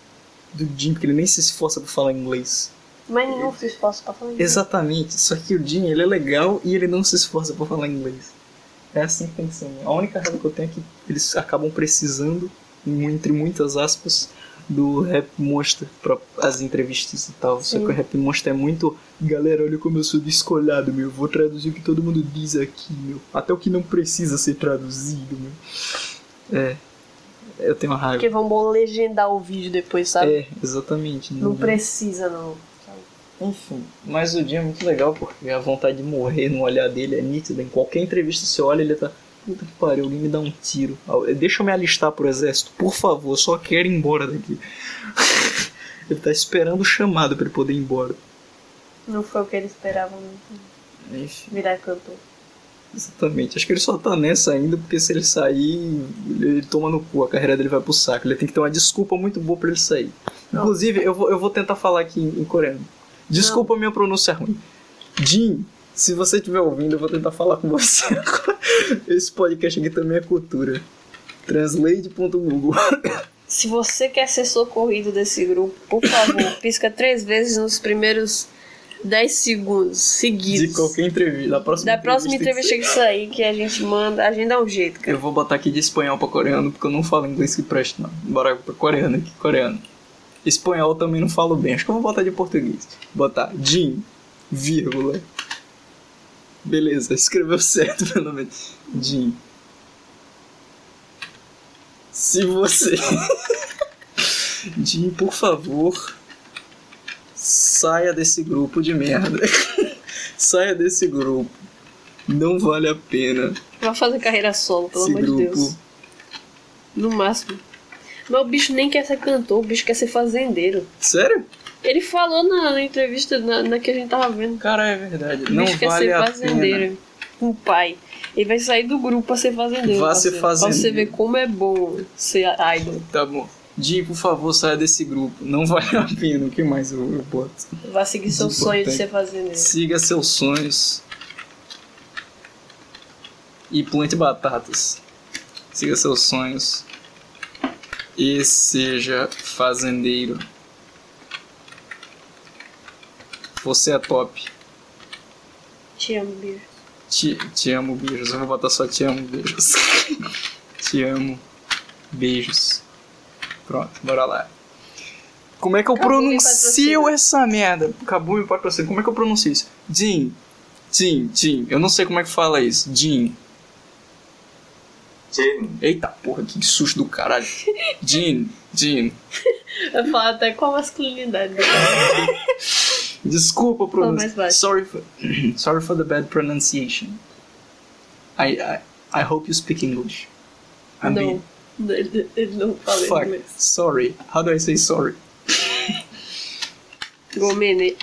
do Jim, porque ele nem se esforça pra falar inglês. Mas nenhum se esforça pra falar inglês. Exatamente, só que o Jim, ele é legal e ele não se esforça pra falar inglês. É assim que tem que ser. A única razão que eu tenho é que eles acabam precisando, entre muitas aspas, do Rap Monster pra as entrevistas e tal. Só Sim. que o Rap Monster é muito. Galera, olha como eu sou descolhado, meu. Vou traduzir o que todo mundo diz aqui, meu. Até o que não precisa ser traduzido, meu. É. Eu tenho raiva. Porque vão legendar o vídeo depois, sabe? É, exatamente. Não precisa, não. Enfim, mas o Jim é muito legal porque a vontade de morrer no olhar dele é nítida. Em qualquer entrevista você olha, ele tá. Puta que pariu, alguém me dá um tiro. Deixa eu me alistar pro exército, por favor, só quero ir embora daqui. [LAUGHS] ele tá esperando o chamado pra ele poder ir embora. Não foi o que ele esperava Enfim, virar cantor. Exatamente. Acho que ele só tá nessa ainda porque se ele sair, ele, toma no cu, a carreira dele vai pro saco. Ele tem que ter uma desculpa muito boa pra ele sair. Não. Inclusive, eu vou, eu vou tentar falar aqui em, em coreano. Desculpa a minha pronúncia ruim. Jin, se você estiver ouvindo, eu vou tentar falar com você [LAUGHS] agora. Esse podcast aqui também é cultura. Translate.google. Se você quer ser socorrido desse grupo, por favor, [COUGHS] pisca três vezes nos primeiros 10 segundos seguidos. De qualquer entrevista. Da próxima Da próxima entrevista tem que sair, que a gente manda, a gente dá um jeito, cara. Eu vou botar aqui de espanhol pra coreano, porque eu não falo inglês que presta, não. Bora pra coreano aqui, coreano. Espanhol também não falo bem. Acho que eu vou botar de português. Botar Jin, vírgula. Beleza, [LAUGHS] escreveu certo pelo menos. Jin. Se você. [LAUGHS] Jim, por favor, saia desse grupo de merda. [LAUGHS] saia desse grupo. Não vale a pena Vai fazer carreira solo, pelo esse amor de grupo. Deus. No máximo. Mas o bicho nem quer ser cantor, o bicho quer ser fazendeiro. Sério? Ele falou na, na entrevista na, na que a gente tava vendo. Cara, é verdade. O Não bicho quer vale ser a fazendeiro. pena. Com o pai. Ele vai sair do grupo pra ser fazendeiro. Vá ser parceiro. Pra você fazendeiro. ver como é bom ser idol. Tá bom. Jim, por favor, saia desse grupo. Não [LAUGHS] vale a pena. O que mais eu, eu boto? Vai seguir seu sonho de ser fazendeiro. Siga seus sonhos. E plante batatas. Siga seus sonhos. E seja fazendeiro. Você é top. Te amo, bicho. Te, te amo, beijos. Eu vou botar só te amo, beijos. [LAUGHS] te amo, beijos. Pronto, bora lá. Como é que eu Acabou me pronuncio patrocina. essa merda? Acabou me patrocínio. Como é que eu pronuncio isso? Jim. Jim, Jim. Eu não sei como é que fala isso. Jim. Jim, Eita porra, que susto do caralho. Jim, Jim. [LAUGHS] Eu falo até com a masculinidade. [LAUGHS] Desculpa, pronúncia. Sorry for, [CLEARS THROAT] sorry for the bad pronunciation. I, I, I hope you speak English. I'm being- não. Ele, ele não fala Fuck. inglês. Sorry. How do I say sorry? Gomene.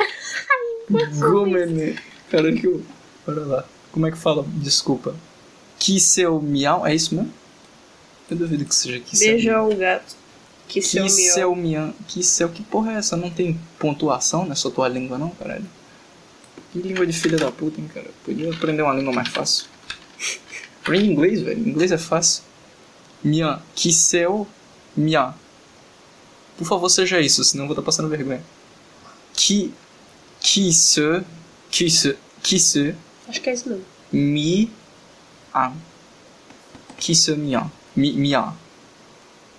Gomene. Cara, que eu. Bora lá. Como é que fala? Desculpa. Que seu miau? É isso mesmo? Eu duvido que seja que seu Beijo miau. ao gato. Que seu Que miau. seu miau. Que seu. Que porra é essa? Não tem pontuação nessa tua língua, não, caralho? Que língua de filha da puta, hein, cara? Podia aprender uma língua mais fácil. Aprende inglês, velho. Inglês é fácil. Mian. Que seu. Mian. Por favor, seja isso, senão eu vou estar passando vergonha. Que. Que se. Que se. Que se. Acho que é isso mesmo. Mi. Que se mian. Mi.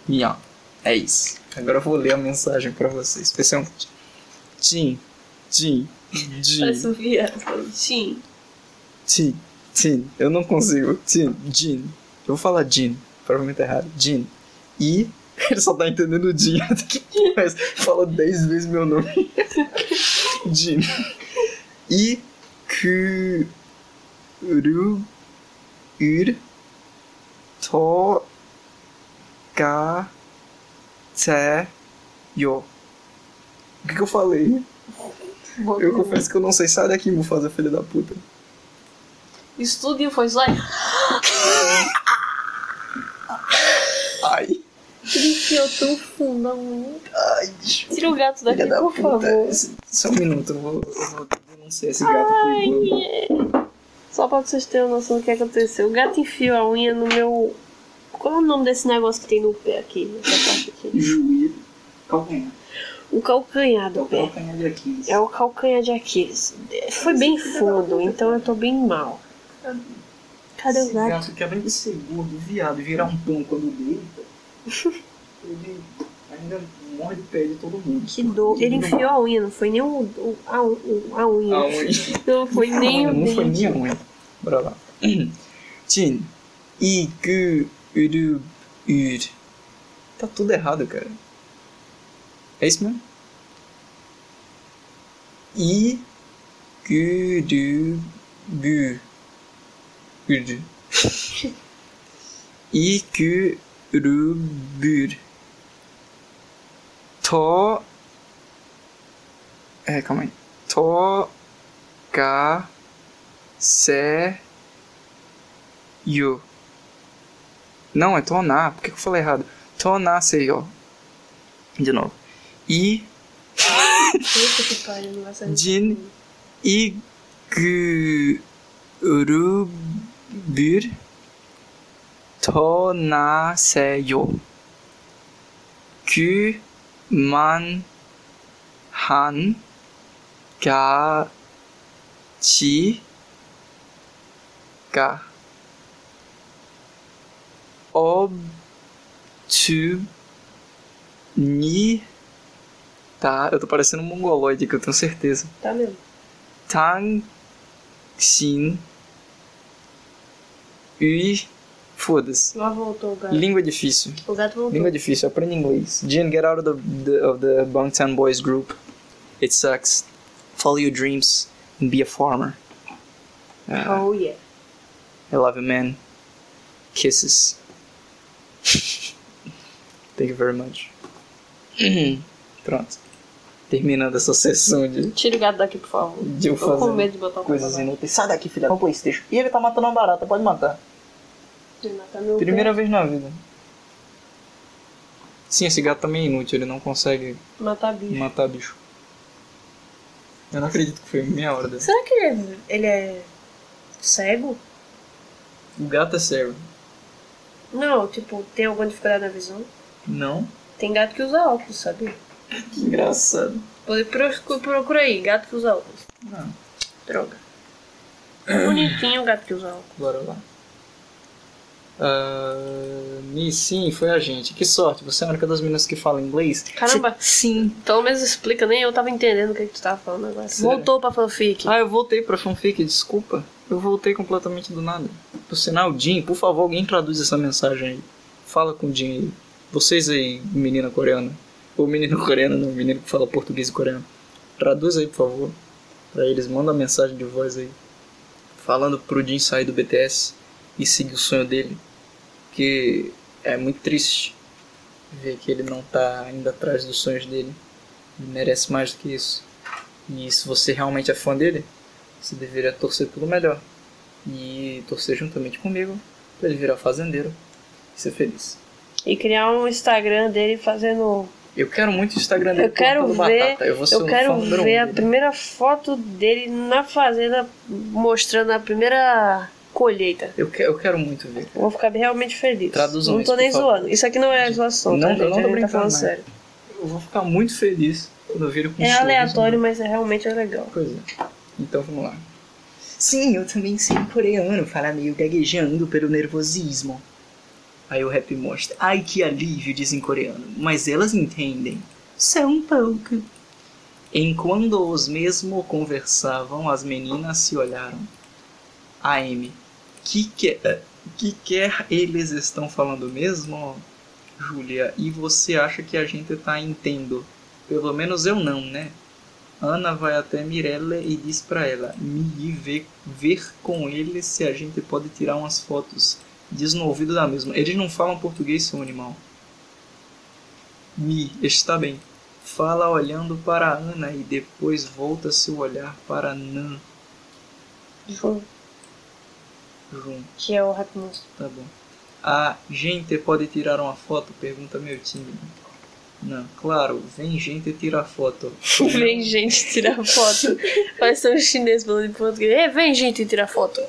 Mian. É isso. Agora eu vou ler a mensagem pra vocês. Especialmente. Jin. Jin. Parece Jin. um viado. Sim. Jin. Jin. Eu não consigo. Jin. Jin. Eu vou falar Jin. Provavelmente é errado. Jin. E. [LAUGHS] Ele só tá entendendo o Jin. [LAUGHS] Mas falou 10 vezes meu nome. [LAUGHS] Jin. E. Que. Ru. Ur. To. Ga. Te. Yo. O que, que eu falei? Eu confesso que eu não sei. Sai daqui, Mufasa, filha da puta. Isso tudo foi só. Ai. Ele enfiou tão fundo a unha. Ai. Tira o gato daqui, da por puta. favor. Só um minuto, eu vou, eu vou denunciar esse gato por igual. Só pra vocês terem uma noção do que aconteceu. O gato enfiou a unha no meu. Qual é o nome desse negócio que tem no pé aqui? Nessa parte aqui? Joelho. Calcanhar. O calcanhar É do o pé. calcanhar de Aquiles. É o calcanhar de Aquiles. Foi bem fundo, então eu tô bem mal. Cadê o Esse gato? gato que além de ser gordo, viado, virar um pão quando deita, [LAUGHS] ele ainda morre de pé de todo mundo. Que dor. Ele enfiou a unha, não foi nem o, o- a, o- a unha. A unha. Não foi nem o Não foi nem a unha. Bora lá. [CLEARS THROAT] Tin. I, gu, uru, ur. Tá tudo errado, cara. É isso mesmo? I, gu, du, gu. Ur. I, gu, ru, bur. To. É, calma aí. To, ga, se, yo. Não, é tonar. Por que eu falei errado? Tonar, se, yo. De novo. I. Jin, I, gu, ru, bur. Tonar, se, yo. Ku, man, han, ga, chi, ga. Ob, tu, ni. Tá, eu tô parecendo um mongoloide que eu tenho certeza. Tá mesmo. Tang, xin, ui. Foda-se. Lá voltou o gato. Língua difícil. O gato voltou. Língua difícil, aprende inglês. Jen, get out of the, of the Bangtan Boys group. It sucks. Follow your dreams and be a farmer. Uh, Oh yeah. I love you, man. Kisses. [LAUGHS] Thank you very much. [CLEARS THROAT] Pronto. Terminando essa sessão de, Tira o gato daqui, por favor. de eu Tô com medo de botar o coisas inúteis. Sai daqui, filha da Playstation. E ele tá matando uma barata, pode matar. Ele matar meu Primeira vez na vida. Sim, esse gato também é inútil, ele não consegue Matar bicho. matar bicho. Eu não acredito que foi meia hora dessa. Será que ele é, ele é cego? O gato é cego. Não, tipo, tem alguma dificuldade na visão? Não? Tem gato que usa óculos, sabe? Que engraçado. Procura aí, gato que usa óculos. Não. Droga. Bonitinho o gato que usa óculos. Bora lá. Ah, Mi, sim, foi a gente. Que sorte, você é a única das meninas que fala inglês. Caramba. Cê- sim. Pelo menos explica, nem eu tava entendendo o que, que tu tava falando agora. Sério? Voltou pra fanfic. Ah, eu voltei pra fanfic, desculpa. Eu voltei completamente do nada. Por sinal, Jim, por favor, alguém traduz essa mensagem aí. Fala com o Jim aí. Vocês aí, menina coreana. Ou menino coreano, não, menino que fala português e coreano. Traduz aí, por favor. Pra eles, manda uma mensagem de voz aí. Falando pro Jim sair do BTS e seguir o sonho dele. Que é muito triste ver que ele não tá indo atrás dos sonhos dele. Ele merece mais do que isso. E se você realmente é fã dele, você deveria torcer pelo melhor. E torcer juntamente comigo pra ele virar fazendeiro e ser feliz. E criar um Instagram dele fazendo. Eu quero muito o Instagram dele Eu quero ver. batata. Eu vou ser Eu quero ver um a primeira foto dele na fazenda mostrando a primeira colheita. Eu, que- eu quero muito ver. Vou ficar realmente feliz. Traduzam não tô isso, nem favor. zoando. Isso aqui não é zoação, Não, tá, gente? não tô tá brincando, falando não. sério. Eu vou ficar muito feliz quando eu vir com É aleatório, no- mas é, realmente é legal. Pois é. Então vamos lá. Sim, eu também sei coreano, falar meio gaguejando pelo nervosismo. Aí o rap mostra. Ai que alívio, diz em coreano. Mas elas entendem. Só um pouco. Enquanto os mesmo conversavam, as meninas se olharam. AM. Que que, que quer eles estão falando mesmo? Júlia, e você acha que a gente tá entendendo? Pelo menos eu não, né? Ana vai até Mirella e diz pra ela me ver, ver com ele se a gente pode tirar umas fotos. Diz no ouvido da mesma. Eles não falam português, seu animal. Mi, está bem. Fala olhando para Ana e depois volta seu olhar para Nan. Jun, Que é o rap monstro. tá bom. A gente pode tirar uma foto? Pergunta meu time. Não, claro, vem gente tirar foto. [LAUGHS] Vem gente tirar foto. Parece um chinês falando em português. "É, vem gente tirar foto.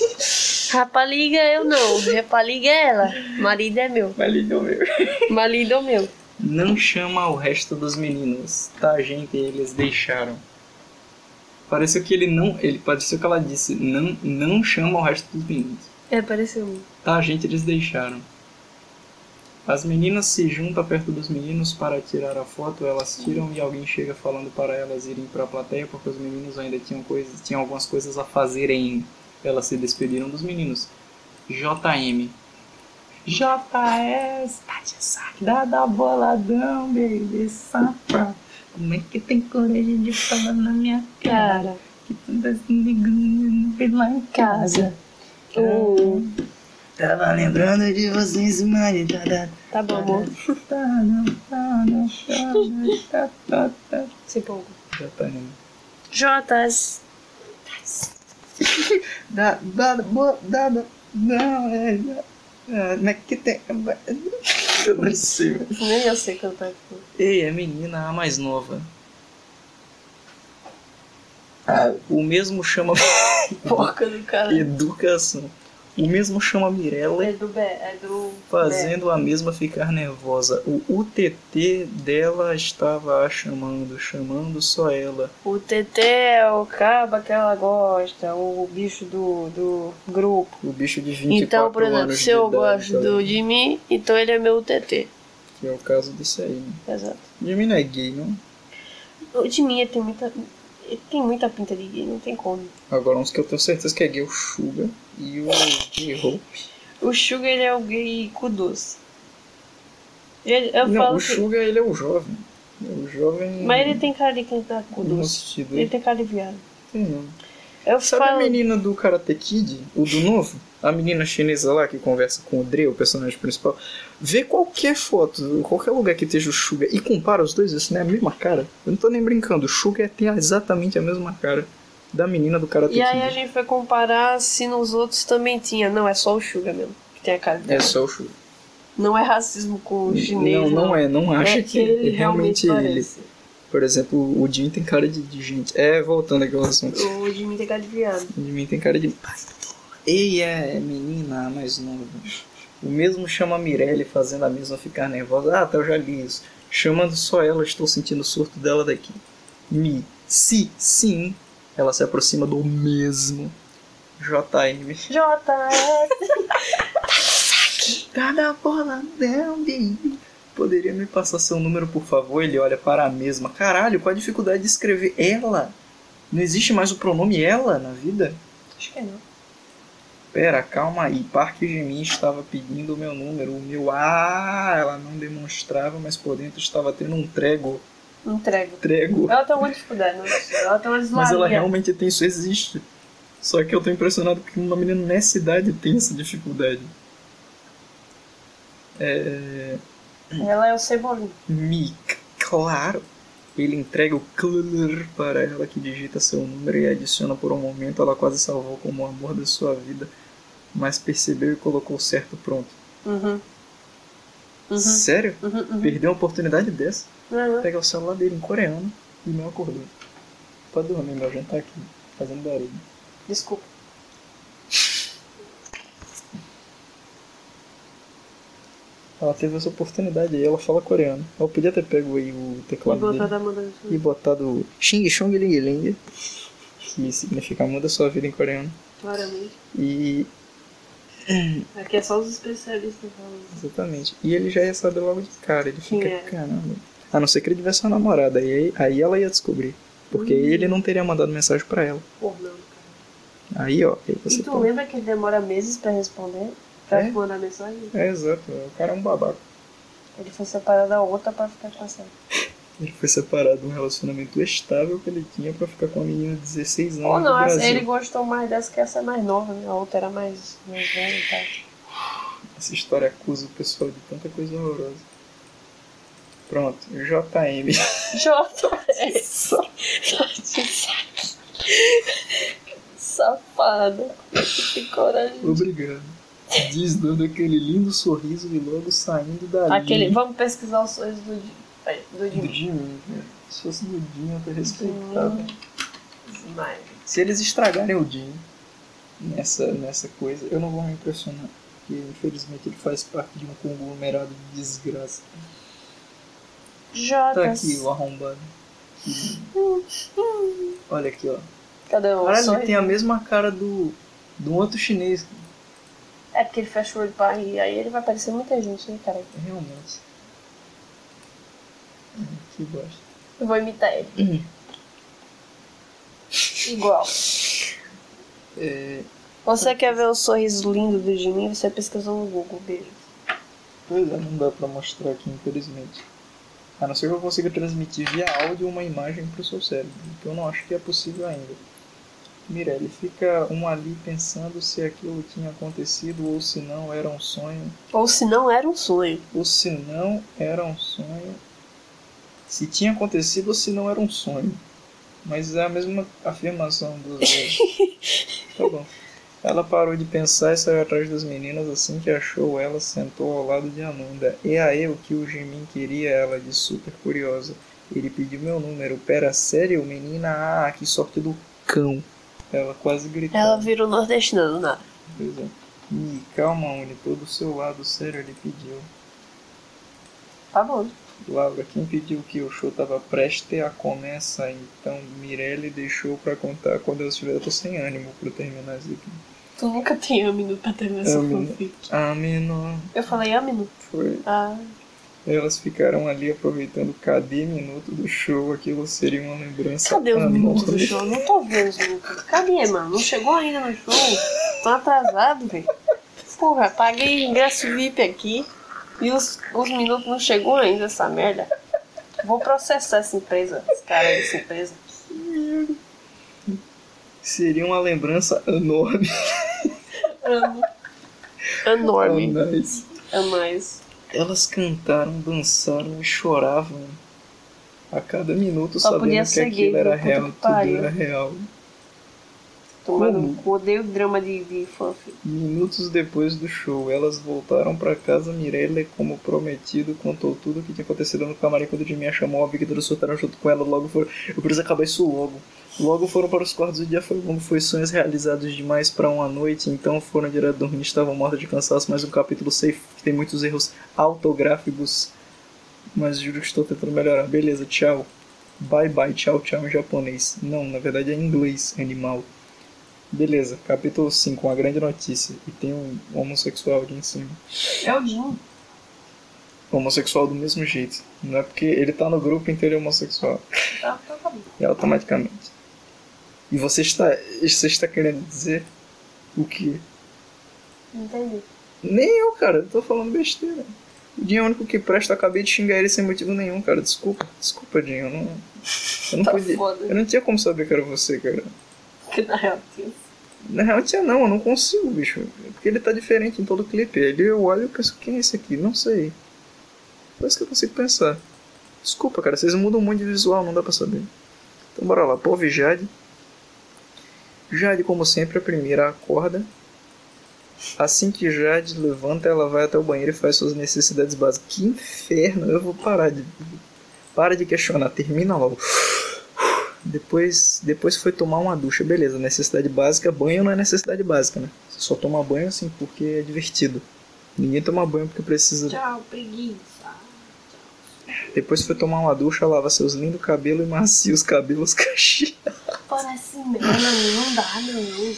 [LAUGHS] Rapaliga eu não. Rapaliga é ela. Marido é meu. Liga meu. [LAUGHS] Marido é meu. Não chama o resto dos meninos, tá, gente? Eles deixaram. Pareceu que ele não. Ele pareceu que ela disse, não, não chama o resto dos meninos. É, pareceu. Tá, gente, eles deixaram. As meninas se juntam perto dos meninos para tirar a foto, elas tiram e alguém chega falando para elas irem para a plateia porque os meninos ainda tinham coisas, tinham algumas coisas a fazerem. Elas se despediram dos meninos. JM. JS, tá de saco, dá da boladão, baby, safado. Como é que tem coragem de falar na minha cara? Que tu tá se ligando lá em casa. O... Tava lembrando de vocês, mano. Tá, tá, Tá bom, amor. tá, não, tá, não, tá, não, tá, tá, tá. Se empolga. Já tá indo. Jotas. Dá, dá, bo- dá, dá, não, é, é, como é que tem, eu [LAUGHS] não sei, velho. Nem eu sei cantar aqui. Ei, é menina, a mais nova. Ah, o mesmo chama [LAUGHS] Porca do cara. educação. O mesmo chama Mirella É do. É do. fazendo a mesma ficar nervosa. O UTT dela estava a chamando, chamando só ela. O TT é o caba que ela gosta, o bicho do, do grupo. O bicho de 24 Então, por exemplo, se eu idade, gosto do, ligado? de mim, então ele é meu TT. Que é o caso desse aí, né? Exato. De mim não é gay, não? O de mim tem muita. ele Tem muita pinta de gay, não tem como. Agora uns que eu tenho certeza que é gay, o Suga e o J-Hope. O Sugar ele é o gay cu doce. Ele- eu Não, falo o que. Suga ele é o jovem. O jovem. Mas ele tem cara de quem tá cu doce. Ele tem cara de viado. Não. Eu Sabe a falo. menina do Karate Kid, o do novo? A menina chinesa lá que conversa com o Dre, o personagem principal. Vê qualquer foto, qualquer lugar que esteja o Suga e compara os dois, isso não é a mesma cara. Eu não tô nem brincando, o Suga tem exatamente a mesma cara da menina do Karate E aí a gente foi comparar se nos outros também tinha. Não, é só o Sugar mesmo. Que tem a cara de É só o Suga. Não é racismo com o chinês. Não, não é, não acha É que ele é realmente ele. Por exemplo, o Jim tem cara de, de gente. É, voltando aqui ao assunto. O mim tem cara de viado. O Jimmy tem cara de. Ei, é menina, a mais nova. O mesmo chama a Mirelle fazendo a mesma ficar nervosa. Ah, tá, eu já li isso. Chamando só ela, estou sentindo o surto dela daqui. Mi, si, sim. Ela se aproxima do mesmo. JM. JS. Tá na bola, não, baby. Poderia me passar seu número, por favor? Ele olha para a mesma. Caralho, qual a dificuldade de escrever ela? Não existe mais o pronome ela na vida? Acho que não. Pera, calma aí. Parque de mim estava pedindo o meu número. O meu. Ah, ela não demonstrava, mas por dentro estava tendo um trego. Entrego. Trego. Ela tem alguma dificuldade, não? Ela tem uma [LAUGHS] Mas ela realmente tem, isso existe. Só que eu tô impressionado que uma menina nessa idade tem essa dificuldade. É. Ela é o cebolinho. Mick, claro. Ele entrega o clur para ela que digita seu número e adiciona por um momento. Ela quase salvou como o amor da sua vida, mas percebeu e colocou certo pronto. Uhum. Uhum. Sério? Uhum, uhum. Perdeu uma oportunidade dessa. Uhum. Pegar o celular dele em coreano e não acordou. Pode dormir, meu já tá aqui, fazendo barulho. Desculpa. Ela teve essa oportunidade aí, ela fala coreano. Ela podia ter pego aí o E teclado botar dele da mudança. e botado Xing Chong Ling Ling, que significa muda sua vida em coreano. Claramente. E. Aqui é só os especialistas falando. Exatamente. E ele já ia saber logo de cara. Ele fica, é? caramba. A não ser que ele tivesse uma namorada. Aí, aí ela ia descobrir. Porque Hum. ele não teria mandado mensagem pra ela. Por não, cara. Aí, ó. Aí você E tu pode- lembra que ele demora meses pra responder? Pra É? mandar mensagem? É, exato. O cara é um babaca. Ele foi separado da outra pra ficar com essa. Ele foi separado de um relacionamento estável que ele tinha pra ficar com uma menina de 16 anos Ou não, ele gostou mais dessa que essa é mais nova, né? A outra era mais, mais velha e tal. Essa história acusa o pessoal de tanta coisa horrorosa. Pronto, JM. JS. [LAUGHS] Safada. Que coragem. Obrigado. Diz dando aquele lindo sorriso e logo saindo dali. Aquele. Vamos pesquisar os sonhos do, Di- ai, do Do Jimmy. Jimmy, né? Se fosse do Jimmy, eu até respeitava. Smile. Se eles estragarem o Jimmy nessa, nessa coisa, eu não vou me impressionar. Porque infelizmente ele faz parte de um conglomerado de desgraça. Tá Jotas. aqui o arrombado. Olha aqui, ó. Cadê o Caralho, ele tem a mesma cara do, do outro chinês. É porque ele fecha o olho pra rir, aí ele vai parecer muita gente, né, cara? Realmente. Que bosta. Eu vou imitar ele. Uhum. Igual. É, Você quer ver o sorriso lindo do Jimmy? Você pesquisa no Google, beijo. pois é, não dá pra mostrar aqui, infelizmente. A não ser que eu consiga transmitir via áudio uma imagem pro seu cérebro, que eu não acho que é possível ainda. Mirelle, fica um ali pensando se aquilo tinha acontecido ou se não era um sonho. Ou se não era um sonho. Ou se não era um sonho. Se tinha acontecido ou se não era um sonho. Mas é a mesma afirmação dos dois. [LAUGHS] tá bom. Ela parou de pensar e saiu atrás das meninas assim que achou ela, sentou ao lado de Ananda. E aí o que o Jimin queria, ela disse super curiosa. Ele pediu meu número. Pera, sério, menina? Ah, que sorte do cão. Ela quase gritou. Ela virou nordestina do nada. Pois é. Ih, calma, Uni, tô do seu lado, sério, ele pediu. Tá bom. Laura, quem pediu que o show tava prestes a começar, então Mirelle deixou pra contar quando eu estiver. Eu tô sem ânimo pra terminar isso aqui. Tu nunca tem um minuto pra terminar essa fanfic. Ah, menor. Eu falei minuto. Foi. Ah, Elas ficaram ali aproveitando cada minuto do show, aquilo seria uma lembrança. cadê os minutos do show? Não tô vendo os minutos. Cadê, mano? Não chegou ainda no show. Tô atrasado, velho. Porra, paguei ingresso VIP aqui e os, os minutos não chegou ainda, essa merda. Vou processar essa empresa, esse cara dessa empresa. Seria uma lembrança enorme. Amo. Enorme. Mas É mais. Elas cantaram, dançaram e choravam a cada minuto Só sabendo que ser aquilo era? Puta real, tudo pariu. era real. Tomando um. Odeio drama de, de fanfic. Minutos depois do show, elas voltaram pra casa. Mirelle, como prometido, contou tudo o que tinha acontecido no camarim quando o Jimmy a chamou. Que todos soltaram junto com ela. Logo foram. Eu preciso acabar isso logo. Logo foram para os quartos. O dia foi longo, foi sonhos realizados demais pra uma noite. Então foram direto dormir. Estavam mortas de cansaço. Mais um capítulo safe que tem muitos erros autográficos. Mas juro que estou tentando melhorar. Beleza, tchau. Bye bye, tchau, tchau em japonês. Não, na verdade é em inglês, animal. Beleza, capítulo 5, uma grande notícia. E tem um homossexual ali em cima. É o Jim. Homossexual do mesmo jeito. Não é porque ele tá no grupo, então ele é homossexual. Tá, tá, tá bom. É automaticamente. E você está, você está querendo dizer o que? Entendi. Nem eu, cara, eu tô falando besteira. O Dinho é o único que presta, eu acabei de xingar ele sem motivo nenhum, cara. Desculpa, desculpa, Dinho. Eu não, eu não [LAUGHS] Tá podia. foda. Eu não tinha como saber que era você, cara. Que [LAUGHS] na real tinha. Na real tinha não, eu não consigo, bicho. Porque ele tá diferente em todo clipe. Ele eu olho e penso, quem é esse aqui? Não sei. Por isso que eu consigo pensar. Desculpa, cara, vocês mudam muito de visual, não dá pra saber. Então bora lá, Pove e Jade. Jade, como sempre, a primeira acorda. Assim que Jade levanta, ela vai até o banheiro e faz suas necessidades básicas. Que inferno! Eu vou parar de. Para de questionar, termina logo. Depois, depois foi tomar uma ducha, beleza. Necessidade básica, banho não é necessidade básica, né? Você só toma banho assim porque é divertido. Ninguém toma banho porque precisa. Tchau, preguiça. Depois foi tomar uma ducha, lava seus lindos cabelos e macia os cabelos [LAUGHS] cacheados. Parece merda, não dá, não.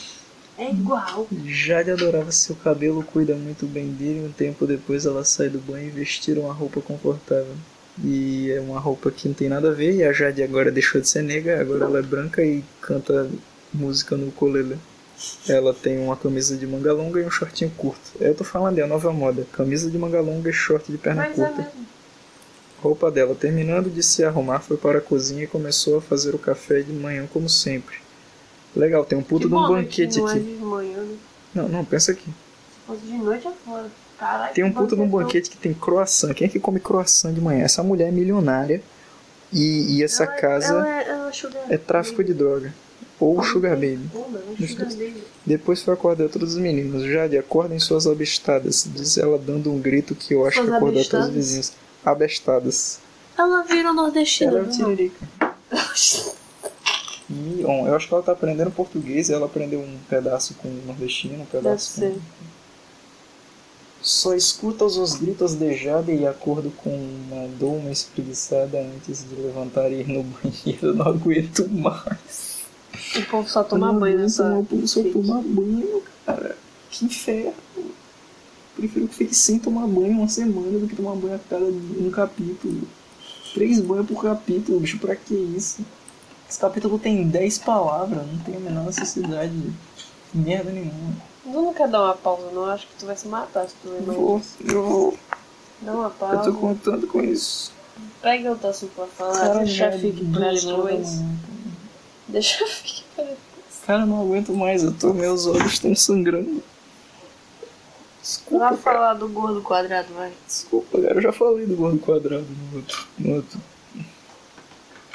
É igual. Jade adorava seu cabelo, cuida muito bem dele. Um tempo depois ela sai do banho e vestir uma roupa confortável. E é uma roupa que não tem nada a ver. E a Jade agora deixou de ser negra, agora ela é branca e canta música no ukulele. Ela tem uma camisa de manga longa e um shortinho curto. Eu tô falando, é a nova moda. Camisa de manga longa e short de perna Mas é curta. mesmo. Roupa dela. Terminando de se arrumar, foi para a cozinha e começou a fazer o café de manhã como sempre. Legal, tem um puto de um né, banquete que não aqui. É de manhã, né? Não, não, pensa aqui. Se fosse de noite é fora. Caralho. Tem um puta de um banquete que tem croissant. Quem é que come croissant de manhã? Essa mulher é milionária e, e essa Ela- casa Ela, é- ela sugar é tráfico de droga. ou Sugar Baby. Ou não, Sugar. Baby. Depois foi acordar outras meninas. Jade, acordem suas abestadas. Diz ela dando um grito que eu acho Suas que acordou todos os vizinhos. Abestadas. Ela virou nordestina. Ela é o não? Tiririca. Mion. Eu acho que ela tá aprendendo português e ela aprendeu um pedaço com o nordestino, um Deve pedaço com... ser. Só escuta os gritos de Jade e acordo com uma dou uma espreguiçada antes de levantar e ir no [LAUGHS] banheiro. Não aguento mais. O povo só toma banho nessa. mais, o povo só tomar banho, cara. Que inferno. Prefiro que fique sem tomar banho uma semana do que tomar banho a cada um capítulo. Três banhos por capítulo, bicho, pra que isso? Esse capítulo tem 10 palavras, não tem a menor necessidade de merda nenhuma. Tu não quer dar uma pausa, não? Acho que tu vai se matar se tu Eu lembrar vou, eu vou. Dá uma Eu pausa. tô contando com isso. Pega outro assunto pra falar. Cara, deixa fique pra depois. Deixa [LAUGHS] fique pra depois. Cara, eu não aguento mais, eu tô, meus olhos estão sangrando. Desculpa, Vai cara. falar do gordo quadrado, vai. Desculpa, cara, eu já falei do gordo quadrado no outro. No outro.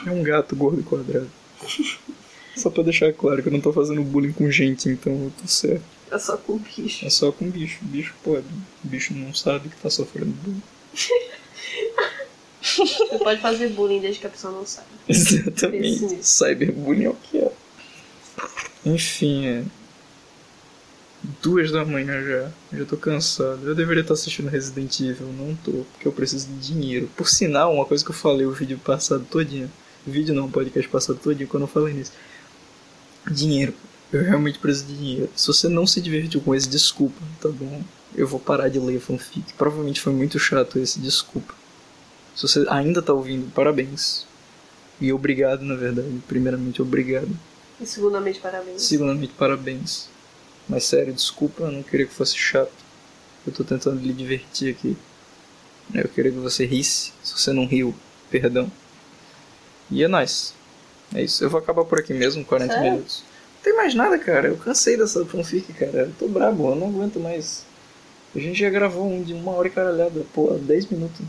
É um gato gordo quadrado. [LAUGHS] Só pra deixar claro que eu não tô fazendo bullying com gente, então eu tô certo. É só com bicho. É só com bicho. Bicho pode. Bicho não sabe que tá sofrendo bullying. [LAUGHS] Você pode fazer bullying desde que a pessoa não sabe. [LAUGHS] Exatamente. Cyberbullying é o que é. Enfim, é. Duas da manhã já. Já tô cansado. Eu deveria estar assistindo Resident Evil, não tô, porque eu preciso de dinheiro. Por sinal, uma coisa que eu falei o vídeo passado todinho. Vídeo não, podcast passado todinho, quando eu falei nisso. Dinheiro. Eu realmente preciso de dinheiro. Se você não se divertiu com esse, desculpa, tá bom? Eu vou parar de ler fanfic. Provavelmente foi muito chato esse, desculpa. Se você ainda tá ouvindo, parabéns. E obrigado, na verdade. Primeiramente, obrigado. E segundamente, parabéns. Segundamente, parabéns. Mas sério, desculpa, eu não queria que fosse chato. Eu tô tentando lhe divertir aqui. Eu queria que você risse. Se você não riu, perdão. E é nóis. É isso. Eu vou acabar por aqui mesmo, 40 Sério? minutos. Não tem mais nada, cara. Eu cansei dessa fanfic, cara. Eu tô brabo, eu não aguento mais. A gente já gravou um de uma hora e caralhada. Pô, 10 minutos.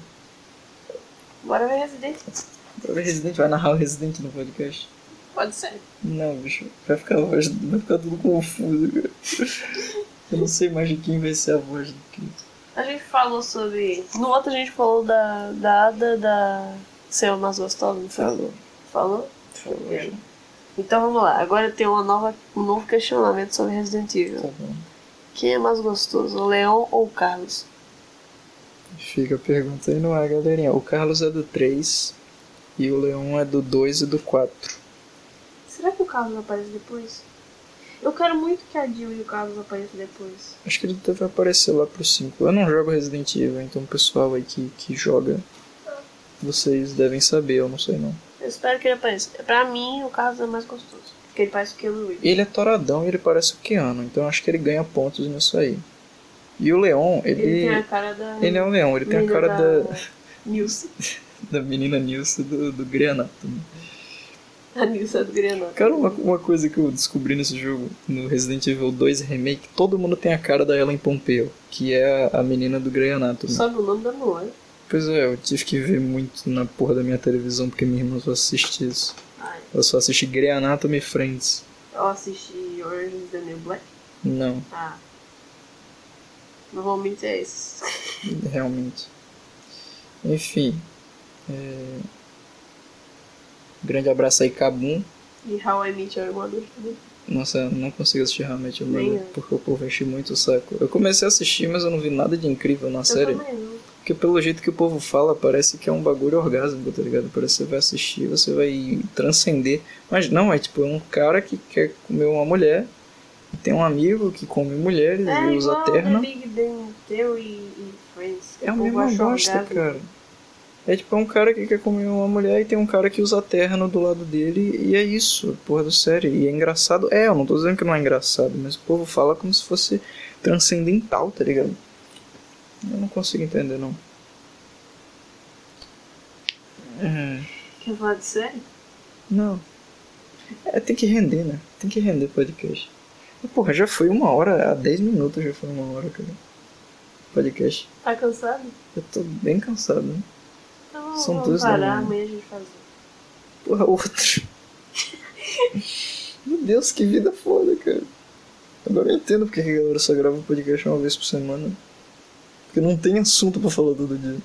Bora ver Resident. Pra ver Resident, vai narrar o Resident no podcast. Pode ser. Não, bicho, vai ficar, vai ficar tudo confuso, cara. Eu não sei mais de quem vai ser a voz do que. A gente falou sobre. No outro a gente falou da, da Ada da Senhor Mais Gostosa, não foi? Falou. Falou? Falou já. Então vamos lá. Agora tem uma nova, um novo questionamento sobre Resident Evil. Tá bom. Quem é mais gostoso, o Leon ou o Carlos? Fica a pergunta aí no ar, galerinha. O Carlos é do 3 e o Leon é do 2 e do 4. Será que o Carlos aparece depois? Eu quero muito que a Jill e o Carlos apareçam depois. Acho que ele deve aparecer lá pro 5. Eu não jogo Resident Evil, então o pessoal aí que, que joga, vocês devem saber, eu não sei não. Eu espero que ele apareça. Pra mim, o Carlos é mais gostoso. Porque ele parece o Keanu Reeves. Ele é toradão e ele parece o Keanu, então acho que ele ganha pontos nisso aí. E o Leon, ele. Ele tem a cara da. Ele é um leão, ele tem a cara da, da... Nilce. [LAUGHS] da menina Nilce do, do Grey Anatomy. [LAUGHS] A do. Cara, uma, uma coisa que eu descobri nesse jogo, no Resident Evil 2 Remake, todo mundo tem a cara da Ellen Pompeo, que é a, a menina do Grey Anatomy. Sabe o nome da mulher? Pois é, eu tive que ver muito na porra da minha televisão, porque minha irmã só assiste isso. Ai, Ela só assiste Grey Anatomy Friends. eu assisti Orange is the New Black. Não, Ah. Normalmente é esse. [LAUGHS] realmente. Enfim. é, Grande abraço aí, Kabum. E How I Met Your Mother também. Nossa, eu não consigo assistir realmente o Nem Mother, eu. porque o povo enche muito o saco. Eu comecei a assistir, mas eu não vi nada de incrível na Eu série. também não. Porque pelo jeito que o povo fala, parece que é um bagulho orgásmico, tá ligado? Parece que você vai assistir, você vai transcender. Mas não, é tipo, é um cara que quer comer uma mulher, tem um amigo que come mulheres É e usa terno. The Big Bang Theory e Friends. É O acha bosta, cara. É tipo, é um cara que quer comer uma mulher e tem um cara que usa terno do lado dele e é isso, porra do série. E é engraçado. É, eu não tô dizendo que não é engraçado, mas o povo fala como se fosse transcendental, tá ligado? Eu não consigo entender, não. É, Quer falar de série? não. É, tem que render, né? Tem que render podcast. E, porra, já foi uma hora, há 10 minutos já foi uma hora, cara. Podcast. Tá cansado? Eu tô bem cansado, né? Então São vamos da parar, manhã. amanhã a gente faz. Porra, outro. [LAUGHS] Meu Deus, que vida foda, cara. Agora eu entendo porque que a galera só grava podcast uma vez por semana. Porque não tem assunto pra falar todo dia.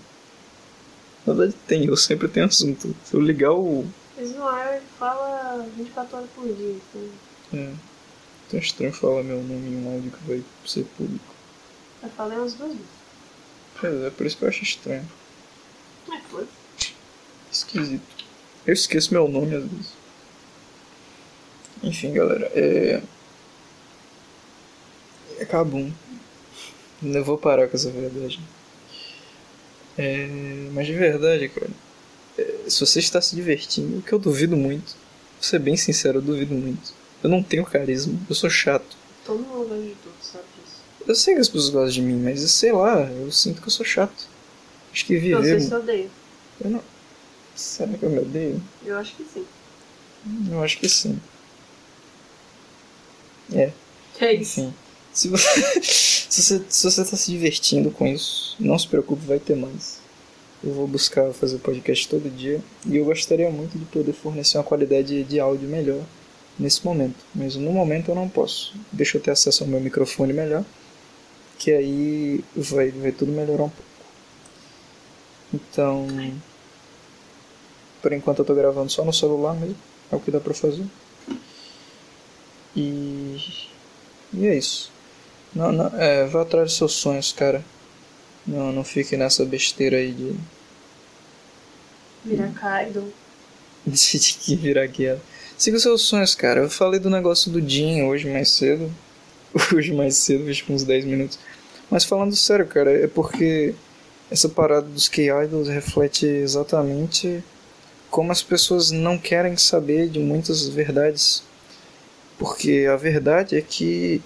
Na verdade tem, eu sempre tenho assunto. Se eu ligar o. Ismael fala 24 horas por dia. Então É. Então é estranho falar meu nome em um áudio que vai ser público. eu falei umas duas vezes. Pois é, por isso que eu acho estranho. Mas foi. Esquisito. Eu esqueço meu nome às vezes. Enfim, galera, é. É Cabum. Eu vou parar com essa verdade. É... Mas de verdade, cara. é, Se você está se divertindo, o que eu duvido muito. Vou ser bem sincero, eu duvido muito. Eu não tenho carisma, eu sou chato. Todo mundo gosta de tudo, sabe disso. Eu sei que as pessoas gostam de mim, mas sei lá, eu sinto que eu sou chato. Acho que Não sei viver. se odeia. Eu não. Será que eu me odeio? Eu acho que sim. Eu acho que sim. É, É isso. enfim. Se você, [LAUGHS] se você, se você tá se divertindo com isso, não se preocupe, vai ter mais. Eu vou buscar fazer podcast todo dia e eu gostaria muito de poder fornecer uma qualidade de áudio melhor nesse momento. Mas no momento eu não posso. Deixa eu ter acesso ao meu microfone melhor, que aí vai, vai tudo melhorar um pouco. Então, por enquanto eu tô gravando só no celular mesmo, é o que dá pra fazer. E, e é isso. Não, não, é, vá atrás dos seus sonhos, cara. Não, não fique nessa besteira aí de, Virar Kaido. de, [LAUGHS] de que virar guerra. Siga os seus sonhos, cara. Eu falei do negócio do Jim hoje mais cedo. [LAUGHS] Hoje mais cedo, vejo uns 10 minutos. Mas falando sério, cara, é porque essa parada dos K-Idols reflete exatamente como as pessoas não querem saber de muitas verdades. Porque a verdade é que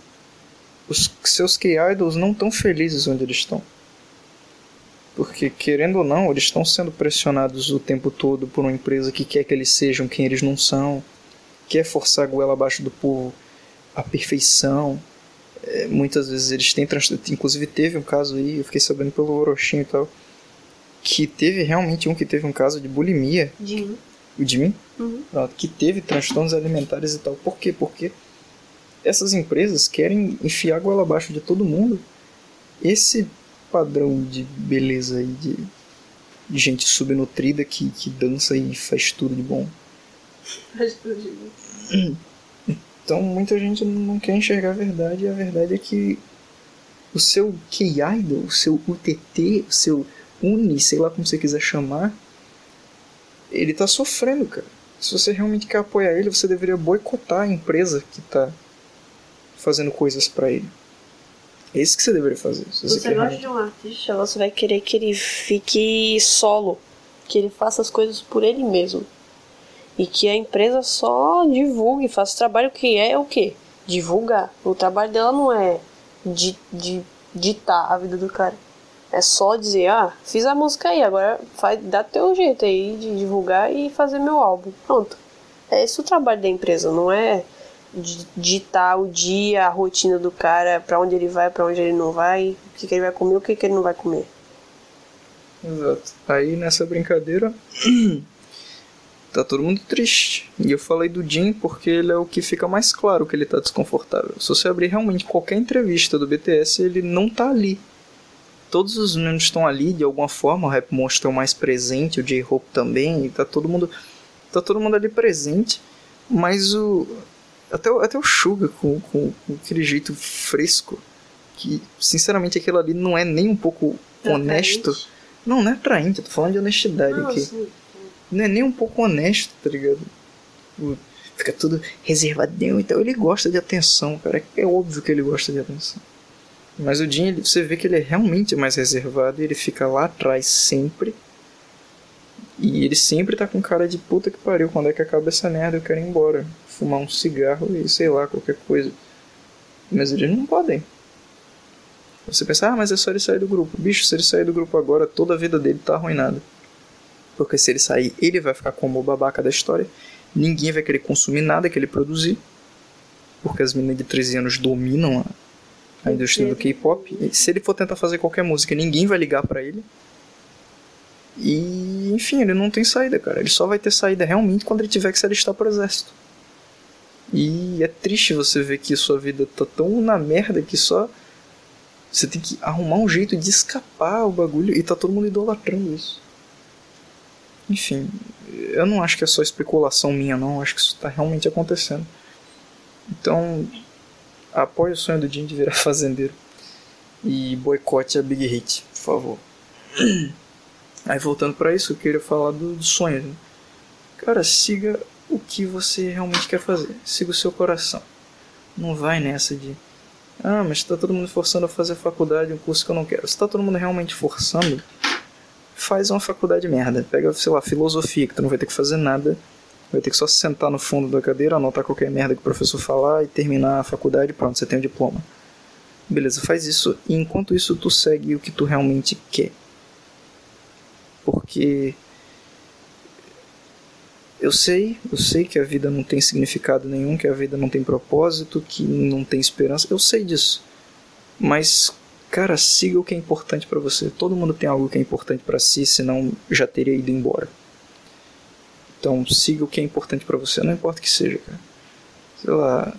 os seus K-Idols não estão felizes onde eles estão. Porque, querendo ou não, eles estão sendo pressionados o tempo todo por uma empresa que quer que eles sejam quem eles não são, quer forçar a goela abaixo do povo à perfeição. É, muitas vezes eles têm transtorno. Inclusive, teve um caso aí, eu fiquei sabendo pelo Orochinho e tal, que teve realmente um que teve um caso de bulimia, Jim. o de mim, Uhum. Pronto, que teve transtornos alimentares e tal. Por quê? Porque essas empresas querem enfiar a goela abaixo de todo mundo. Esse padrão de beleza aí, de, de gente subnutrida que, que dança e faz tudo de bom. Faz tudo de bom. [CLEARS THROAT] Então muita gente não quer enxergar a verdade e a verdade é que o seu K-Idol, o seu UTT, o seu Uni, sei lá como você quiser chamar, ele tá sofrendo, cara. Se você realmente quer apoiar ele, você deveria boicotar a empresa que tá fazendo coisas pra ele. É isso que você deveria fazer. Se você, Você gosta de um artista, você vai querer que ele fique solo. Que ele faça as coisas por ele mesmo. E que a empresa só divulgue, faça o trabalho que é o quê? Divulgar. O trabalho dela não é de, de ditar a vida do cara. É só dizer, ah, fiz a música aí, agora faz, dá teu jeito aí de divulgar e fazer meu álbum. Pronto. É esse o trabalho da empresa, não é ditar o dia, a rotina do cara, pra onde ele vai, pra onde ele não vai, o que, que ele vai comer, o que, que ele não vai comer. Exato. Aí nessa brincadeira [CLEARS THROAT] tá todo mundo triste. E eu falei do Jim porque ele é o que fica mais claro que ele tá desconfortável. Se você abrir realmente qualquer entrevista do BTS, ele não tá ali. Todos os membros estão ali de alguma forma, o Rap Monster é o mais presente, o J-Hope também, e tá todo mundo tá todo mundo ali presente, mas o até o, até o Suga com, com, com aquele jeito fresco que sinceramente aquilo ali não é nem um pouco honesto. Não, não é atraente, eu tô falando de honestidade Não, aqui. sim. Não é nem um pouco honesto, tá ligado? Fica tudo reservadão então ele gosta de atenção, cara. É óbvio que ele gosta de atenção. Mas o Jim, você vê que ele é realmente mais reservado e ele fica lá atrás sempre. E ele sempre tá com cara de puta que pariu, quando é que acaba essa merda? Eu quero ir embora. Fumar um cigarro e sei lá, qualquer coisa. Mas eles não podem. Você pensa, ah, mas é só ele sair do grupo. Bicho, se ele sair do grupo agora, toda a vida dele tá arruinada. Porque se ele sair, ele vai ficar como o babaca da história. Ninguém vai querer consumir nada que ele produzir. Porque as meninas de 13 anos dominam a, a indústria do K-pop. Se ele for tentar fazer qualquer música, ninguém vai ligar pra ele. E, enfim, ele não tem saída, cara. Ele só vai ter saída realmente quando ele tiver que se alistar pro exército. E é triste você ver que sua vida tá tão na merda que só você tem que arrumar um jeito de escapar o bagulho e tá todo mundo idolatrando isso. Enfim, eu não acho que é só especulação minha, não. Acho que isso tá realmente acontecendo. Então, apoie o sonho do Jim de virar [LAUGHS] fazendeiro. E boicote a Big Hit, por favor. [CLEARS THROAT] Aí voltando para isso, eu queria falar do, do sonho. Né? Cara, siga o que você realmente quer fazer. Siga o seu coração. Não vai nessa de. Ah, mas tá todo mundo forçando a fazer faculdade, um curso que eu não quero. Se tá todo mundo realmente forçando, faz uma faculdade merda. Pega, sei lá, filosofia, que tu não vai ter que fazer nada. Vai ter que só sentar no fundo da cadeira, anotar qualquer merda que o professor falar e terminar a faculdade pronto, você tem o diploma. Beleza, faz isso e enquanto isso tu segue o que tu realmente quer. Porque eu sei, eu sei que a vida não tem significado nenhum, que a vida não tem propósito, que não tem esperança. Eu sei disso. Mas cara, siga o que é importante para você. Todo mundo tem algo que é importante para si, senão já teria ido embora. Então, siga o que é importante para você, não importa o que seja, cara. Sei lá,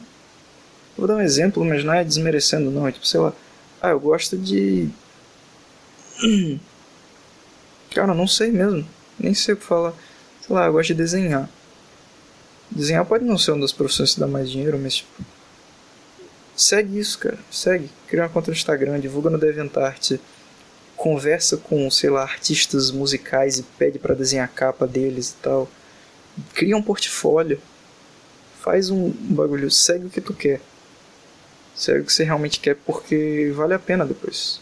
Vou dar um exemplo, mas não é desmerecendo, não. É tipo, sei lá. Ah, eu gosto de. [CLEARS THROAT] Cara, não sei mesmo. Nem sei o que falar. Sei lá, eu gosto de desenhar. Desenhar pode não ser uma das profissões que dá mais dinheiro, mas tipo. Segue isso, cara. Segue. Cria uma conta no Instagram, divulga no DeviantArt. Conversa com, sei lá, artistas musicais e pede para desenhar a capa deles e tal. Cria um portfólio. Faz um bagulho. Segue o que tu quer. Segue o que você realmente quer porque vale a pena depois.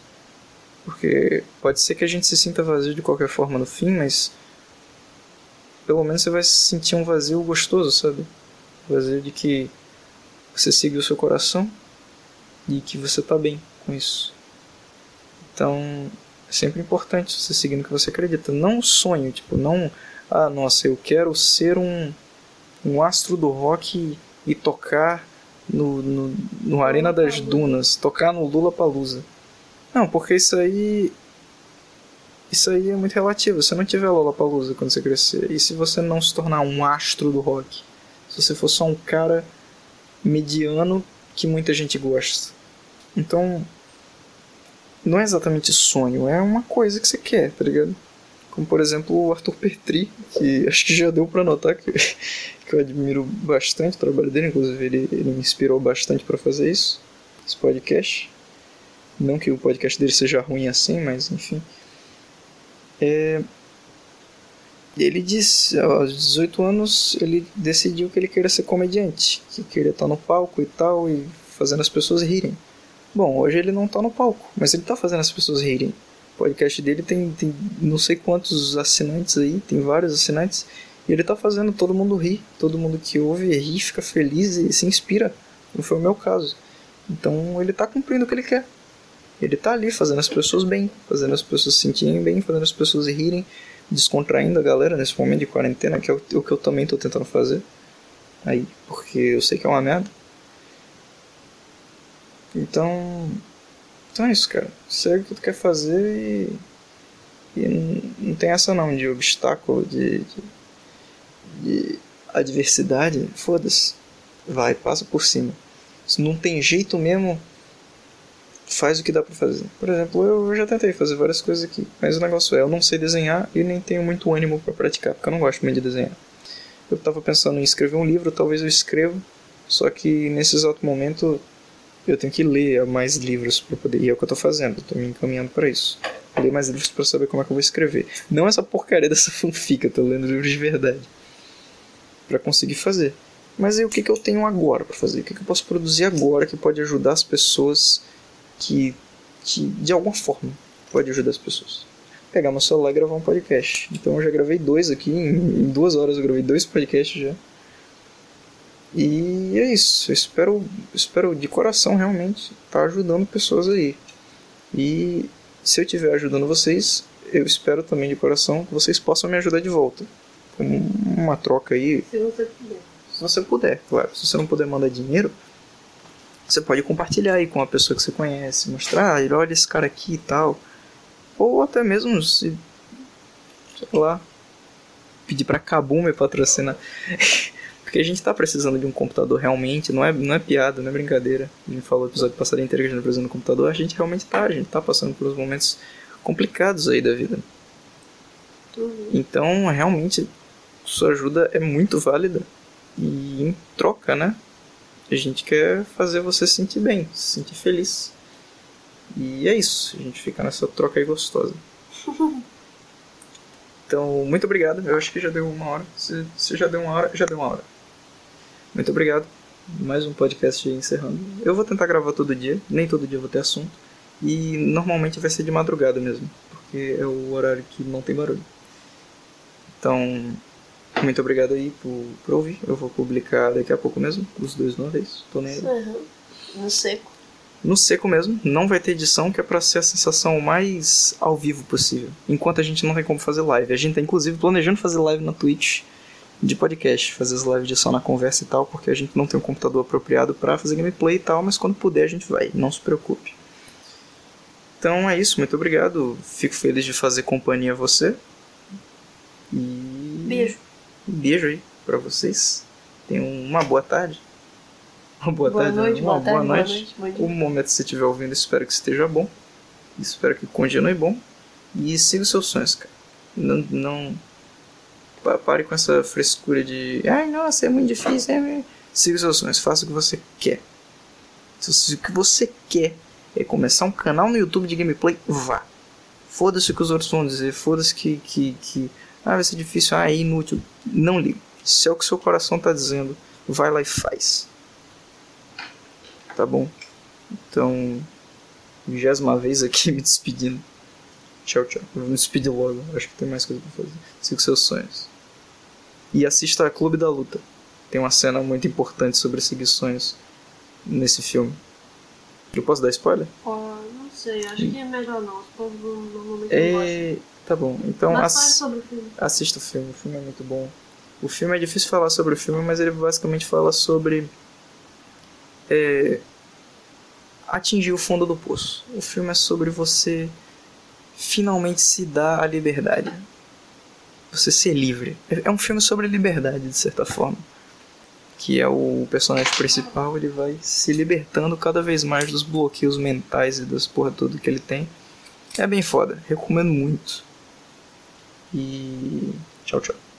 Porque pode ser que a gente se sinta vazio de qualquer forma no fim, mas pelo menos você vai sentir um vazio gostoso, sabe? Vazio de que você seguiu o seu coração e que você tá bem com isso. Então, é sempre importante você seguir no que você acredita. Não um sonho, tipo, não, ah, nossa, eu quero ser um, um astro do rock e tocar no, no, no Arena das Dunas, tocar no Lula Palusa. Não, porque isso aí. Isso aí é muito relativo. Se não tiver Lula Palusa quando você crescer, e se você não se tornar um astro do rock, se você for só um cara mediano que muita gente gosta. Então, não é exatamente sonho, é uma coisa que você quer, tá ligado? Como por exemplo o Arthur Petri, que [LAUGHS] acho que já deu para notar que, [LAUGHS] que eu admiro bastante o trabalho dele, inclusive ele, ele me inspirou bastante para fazer isso, esse podcast. Não que o podcast dele seja ruim assim, mas enfim. É... Ele disse, aos 18 anos, ele decidiu que ele queria ser comediante, que queria estar no palco e tal, e fazendo as pessoas rirem. Bom, hoje ele não está no palco, mas ele está fazendo as pessoas rirem. O podcast dele tem, tem não sei quantos assinantes aí, tem vários assinantes. E ele tá fazendo todo mundo rir, todo mundo que ouve ri, fica feliz e se inspira. Não foi o meu caso. Então ele tá cumprindo o que ele quer. Ele tá ali fazendo as pessoas bem, fazendo as pessoas se sentirem bem, fazendo as pessoas rirem, descontraindo a galera nesse momento de quarentena, que é o, o que eu também tô tentando fazer. Aí, porque eu sei que é uma merda. Então, então é isso, cara. Segue o que tu quer fazer e. E não tem essa não de obstáculo, de, de, de adversidade. Foda-se. Vai, passa por cima. Se não tem jeito mesmo, faz o que dá pra fazer. Por exemplo, eu já tentei fazer várias coisas aqui, mas o negócio é, eu não sei desenhar e nem tenho muito ânimo para praticar, porque eu não gosto muito de desenhar. Eu tava pensando em escrever um livro, talvez eu escreva, só que nesse exato momento eu tenho que ler mais livros para poder. E é o que eu tô fazendo, estou me encaminhando para isso. Ler mais livros para saber como é que eu vou escrever. Não essa porcaria dessa [LAUGHS] fanfic, eu tô lendo livros de verdade. para conseguir fazer. Mas aí o que, que eu tenho agora para fazer? O que, que eu posso produzir agora que pode ajudar as pessoas que, que de alguma forma pode ajudar as pessoas? Pegar meu celular e gravar um podcast. Então eu já gravei dois aqui, em, duas horas eu gravei dois podcasts já. E é isso. Eu espero, espero de coração realmente estar tá ajudando pessoas aí. E se eu estiver ajudando vocês, eu espero também de coração que vocês possam me ajudar de volta. Como uma troca aí. Se você puder. Se você puder, claro. Se você não puder mandar dinheiro, você pode compartilhar aí com a pessoa que você conhece, mostrar, ah, olha esse cara aqui e tal. Ou até mesmo se. sei lá. Pedir pra Kabum me patrocinar. [LAUGHS] Porque a gente tá precisando de um computador realmente, não é, não é piada, não é brincadeira. A gente falou no episódio passado inteiro que a gente tá precisando de um computador, a gente realmente tá, a gente tá passando por uns momentos complicados aí da vida. Uhum. Então, realmente, sua ajuda é muito válida. E em troca, né? A gente quer fazer você se sentir bem, se sentir feliz. E é isso, a gente fica nessa troca aí gostosa. [LAUGHS] Então, muito obrigado. Eu acho que já deu uma hora. Se, se já deu uma hora, já deu uma hora. Muito obrigado. Mais um podcast encerrando. Eu vou tentar gravar todo dia, nem todo dia vou ter assunto. E normalmente vai ser de madrugada mesmo, porque é o horário que não tem barulho. Então, muito obrigado aí por, por ouvir. Eu vou publicar daqui a pouco mesmo, os dois de uma vez. Tô nem. Uhum. No seco. No seco mesmo, não vai ter edição, que é pra ser a sensação mais ao vivo possível. Enquanto a gente não tem como fazer live. A gente tá inclusive planejando fazer live na Twitch de podcast, fazer as lives de só na conversa e tal, porque a gente não tem um computador apropriado pra fazer gameplay e tal, mas quando puder a gente vai, não se preocupe. Então é isso, muito obrigado. Fico feliz de fazer companhia a você. E. Beijo. Um beijo aí pra vocês. Tenham uma boa tarde. Uma boa, Boa tarde, noite, uma boa tarde, boa noite. noite, bom dia. O momento que você estiver ouvindo, espero que esteja bom. Espero que continue bom. E siga os seus sonhos, cara. Não. não pa- pare com essa frescura de. Ai, nossa, é muito difícil. É... Siga os seus sonhos, faça o que você quer. Se se o que você quer é começar um canal no YouTube de gameplay, vá. Foda-se o que os outros vão dizer, foda-se que, que, que. Ah, vai ser difícil, ah, é inútil. Não liga. Se é o que seu coração tá dizendo, vai lá e faz. Tá bom? Então, vigésima vez aqui me despedindo. Tchau, tchau. Eu vou me despedir logo. Acho que tem mais coisa pra fazer. Siga seus sonhos. E assista a Clube da Luta. Tem uma cena muito importante sobre seguir sonhos nesse filme. Eu posso dar spoiler? Ó, não sei, acho que é melhor não. Os povos normalmente não gostam. Tá bom. Então Mas ass... sobre o filme. assista o filme. O filme é muito bom. O filme é difícil falar sobre o filme, mas ele basicamente fala sobre. é, atingir o fundo do poço. O filme é sobre você finalmente se dar a liberdade. Você ser livre. É é um filme sobre liberdade, de certa forma. Que é o personagem principal, ele vai se libertando cada vez mais dos bloqueios mentais e das porra tudo que ele tem. É bem foda, recomendo muito. E tchau, tchau.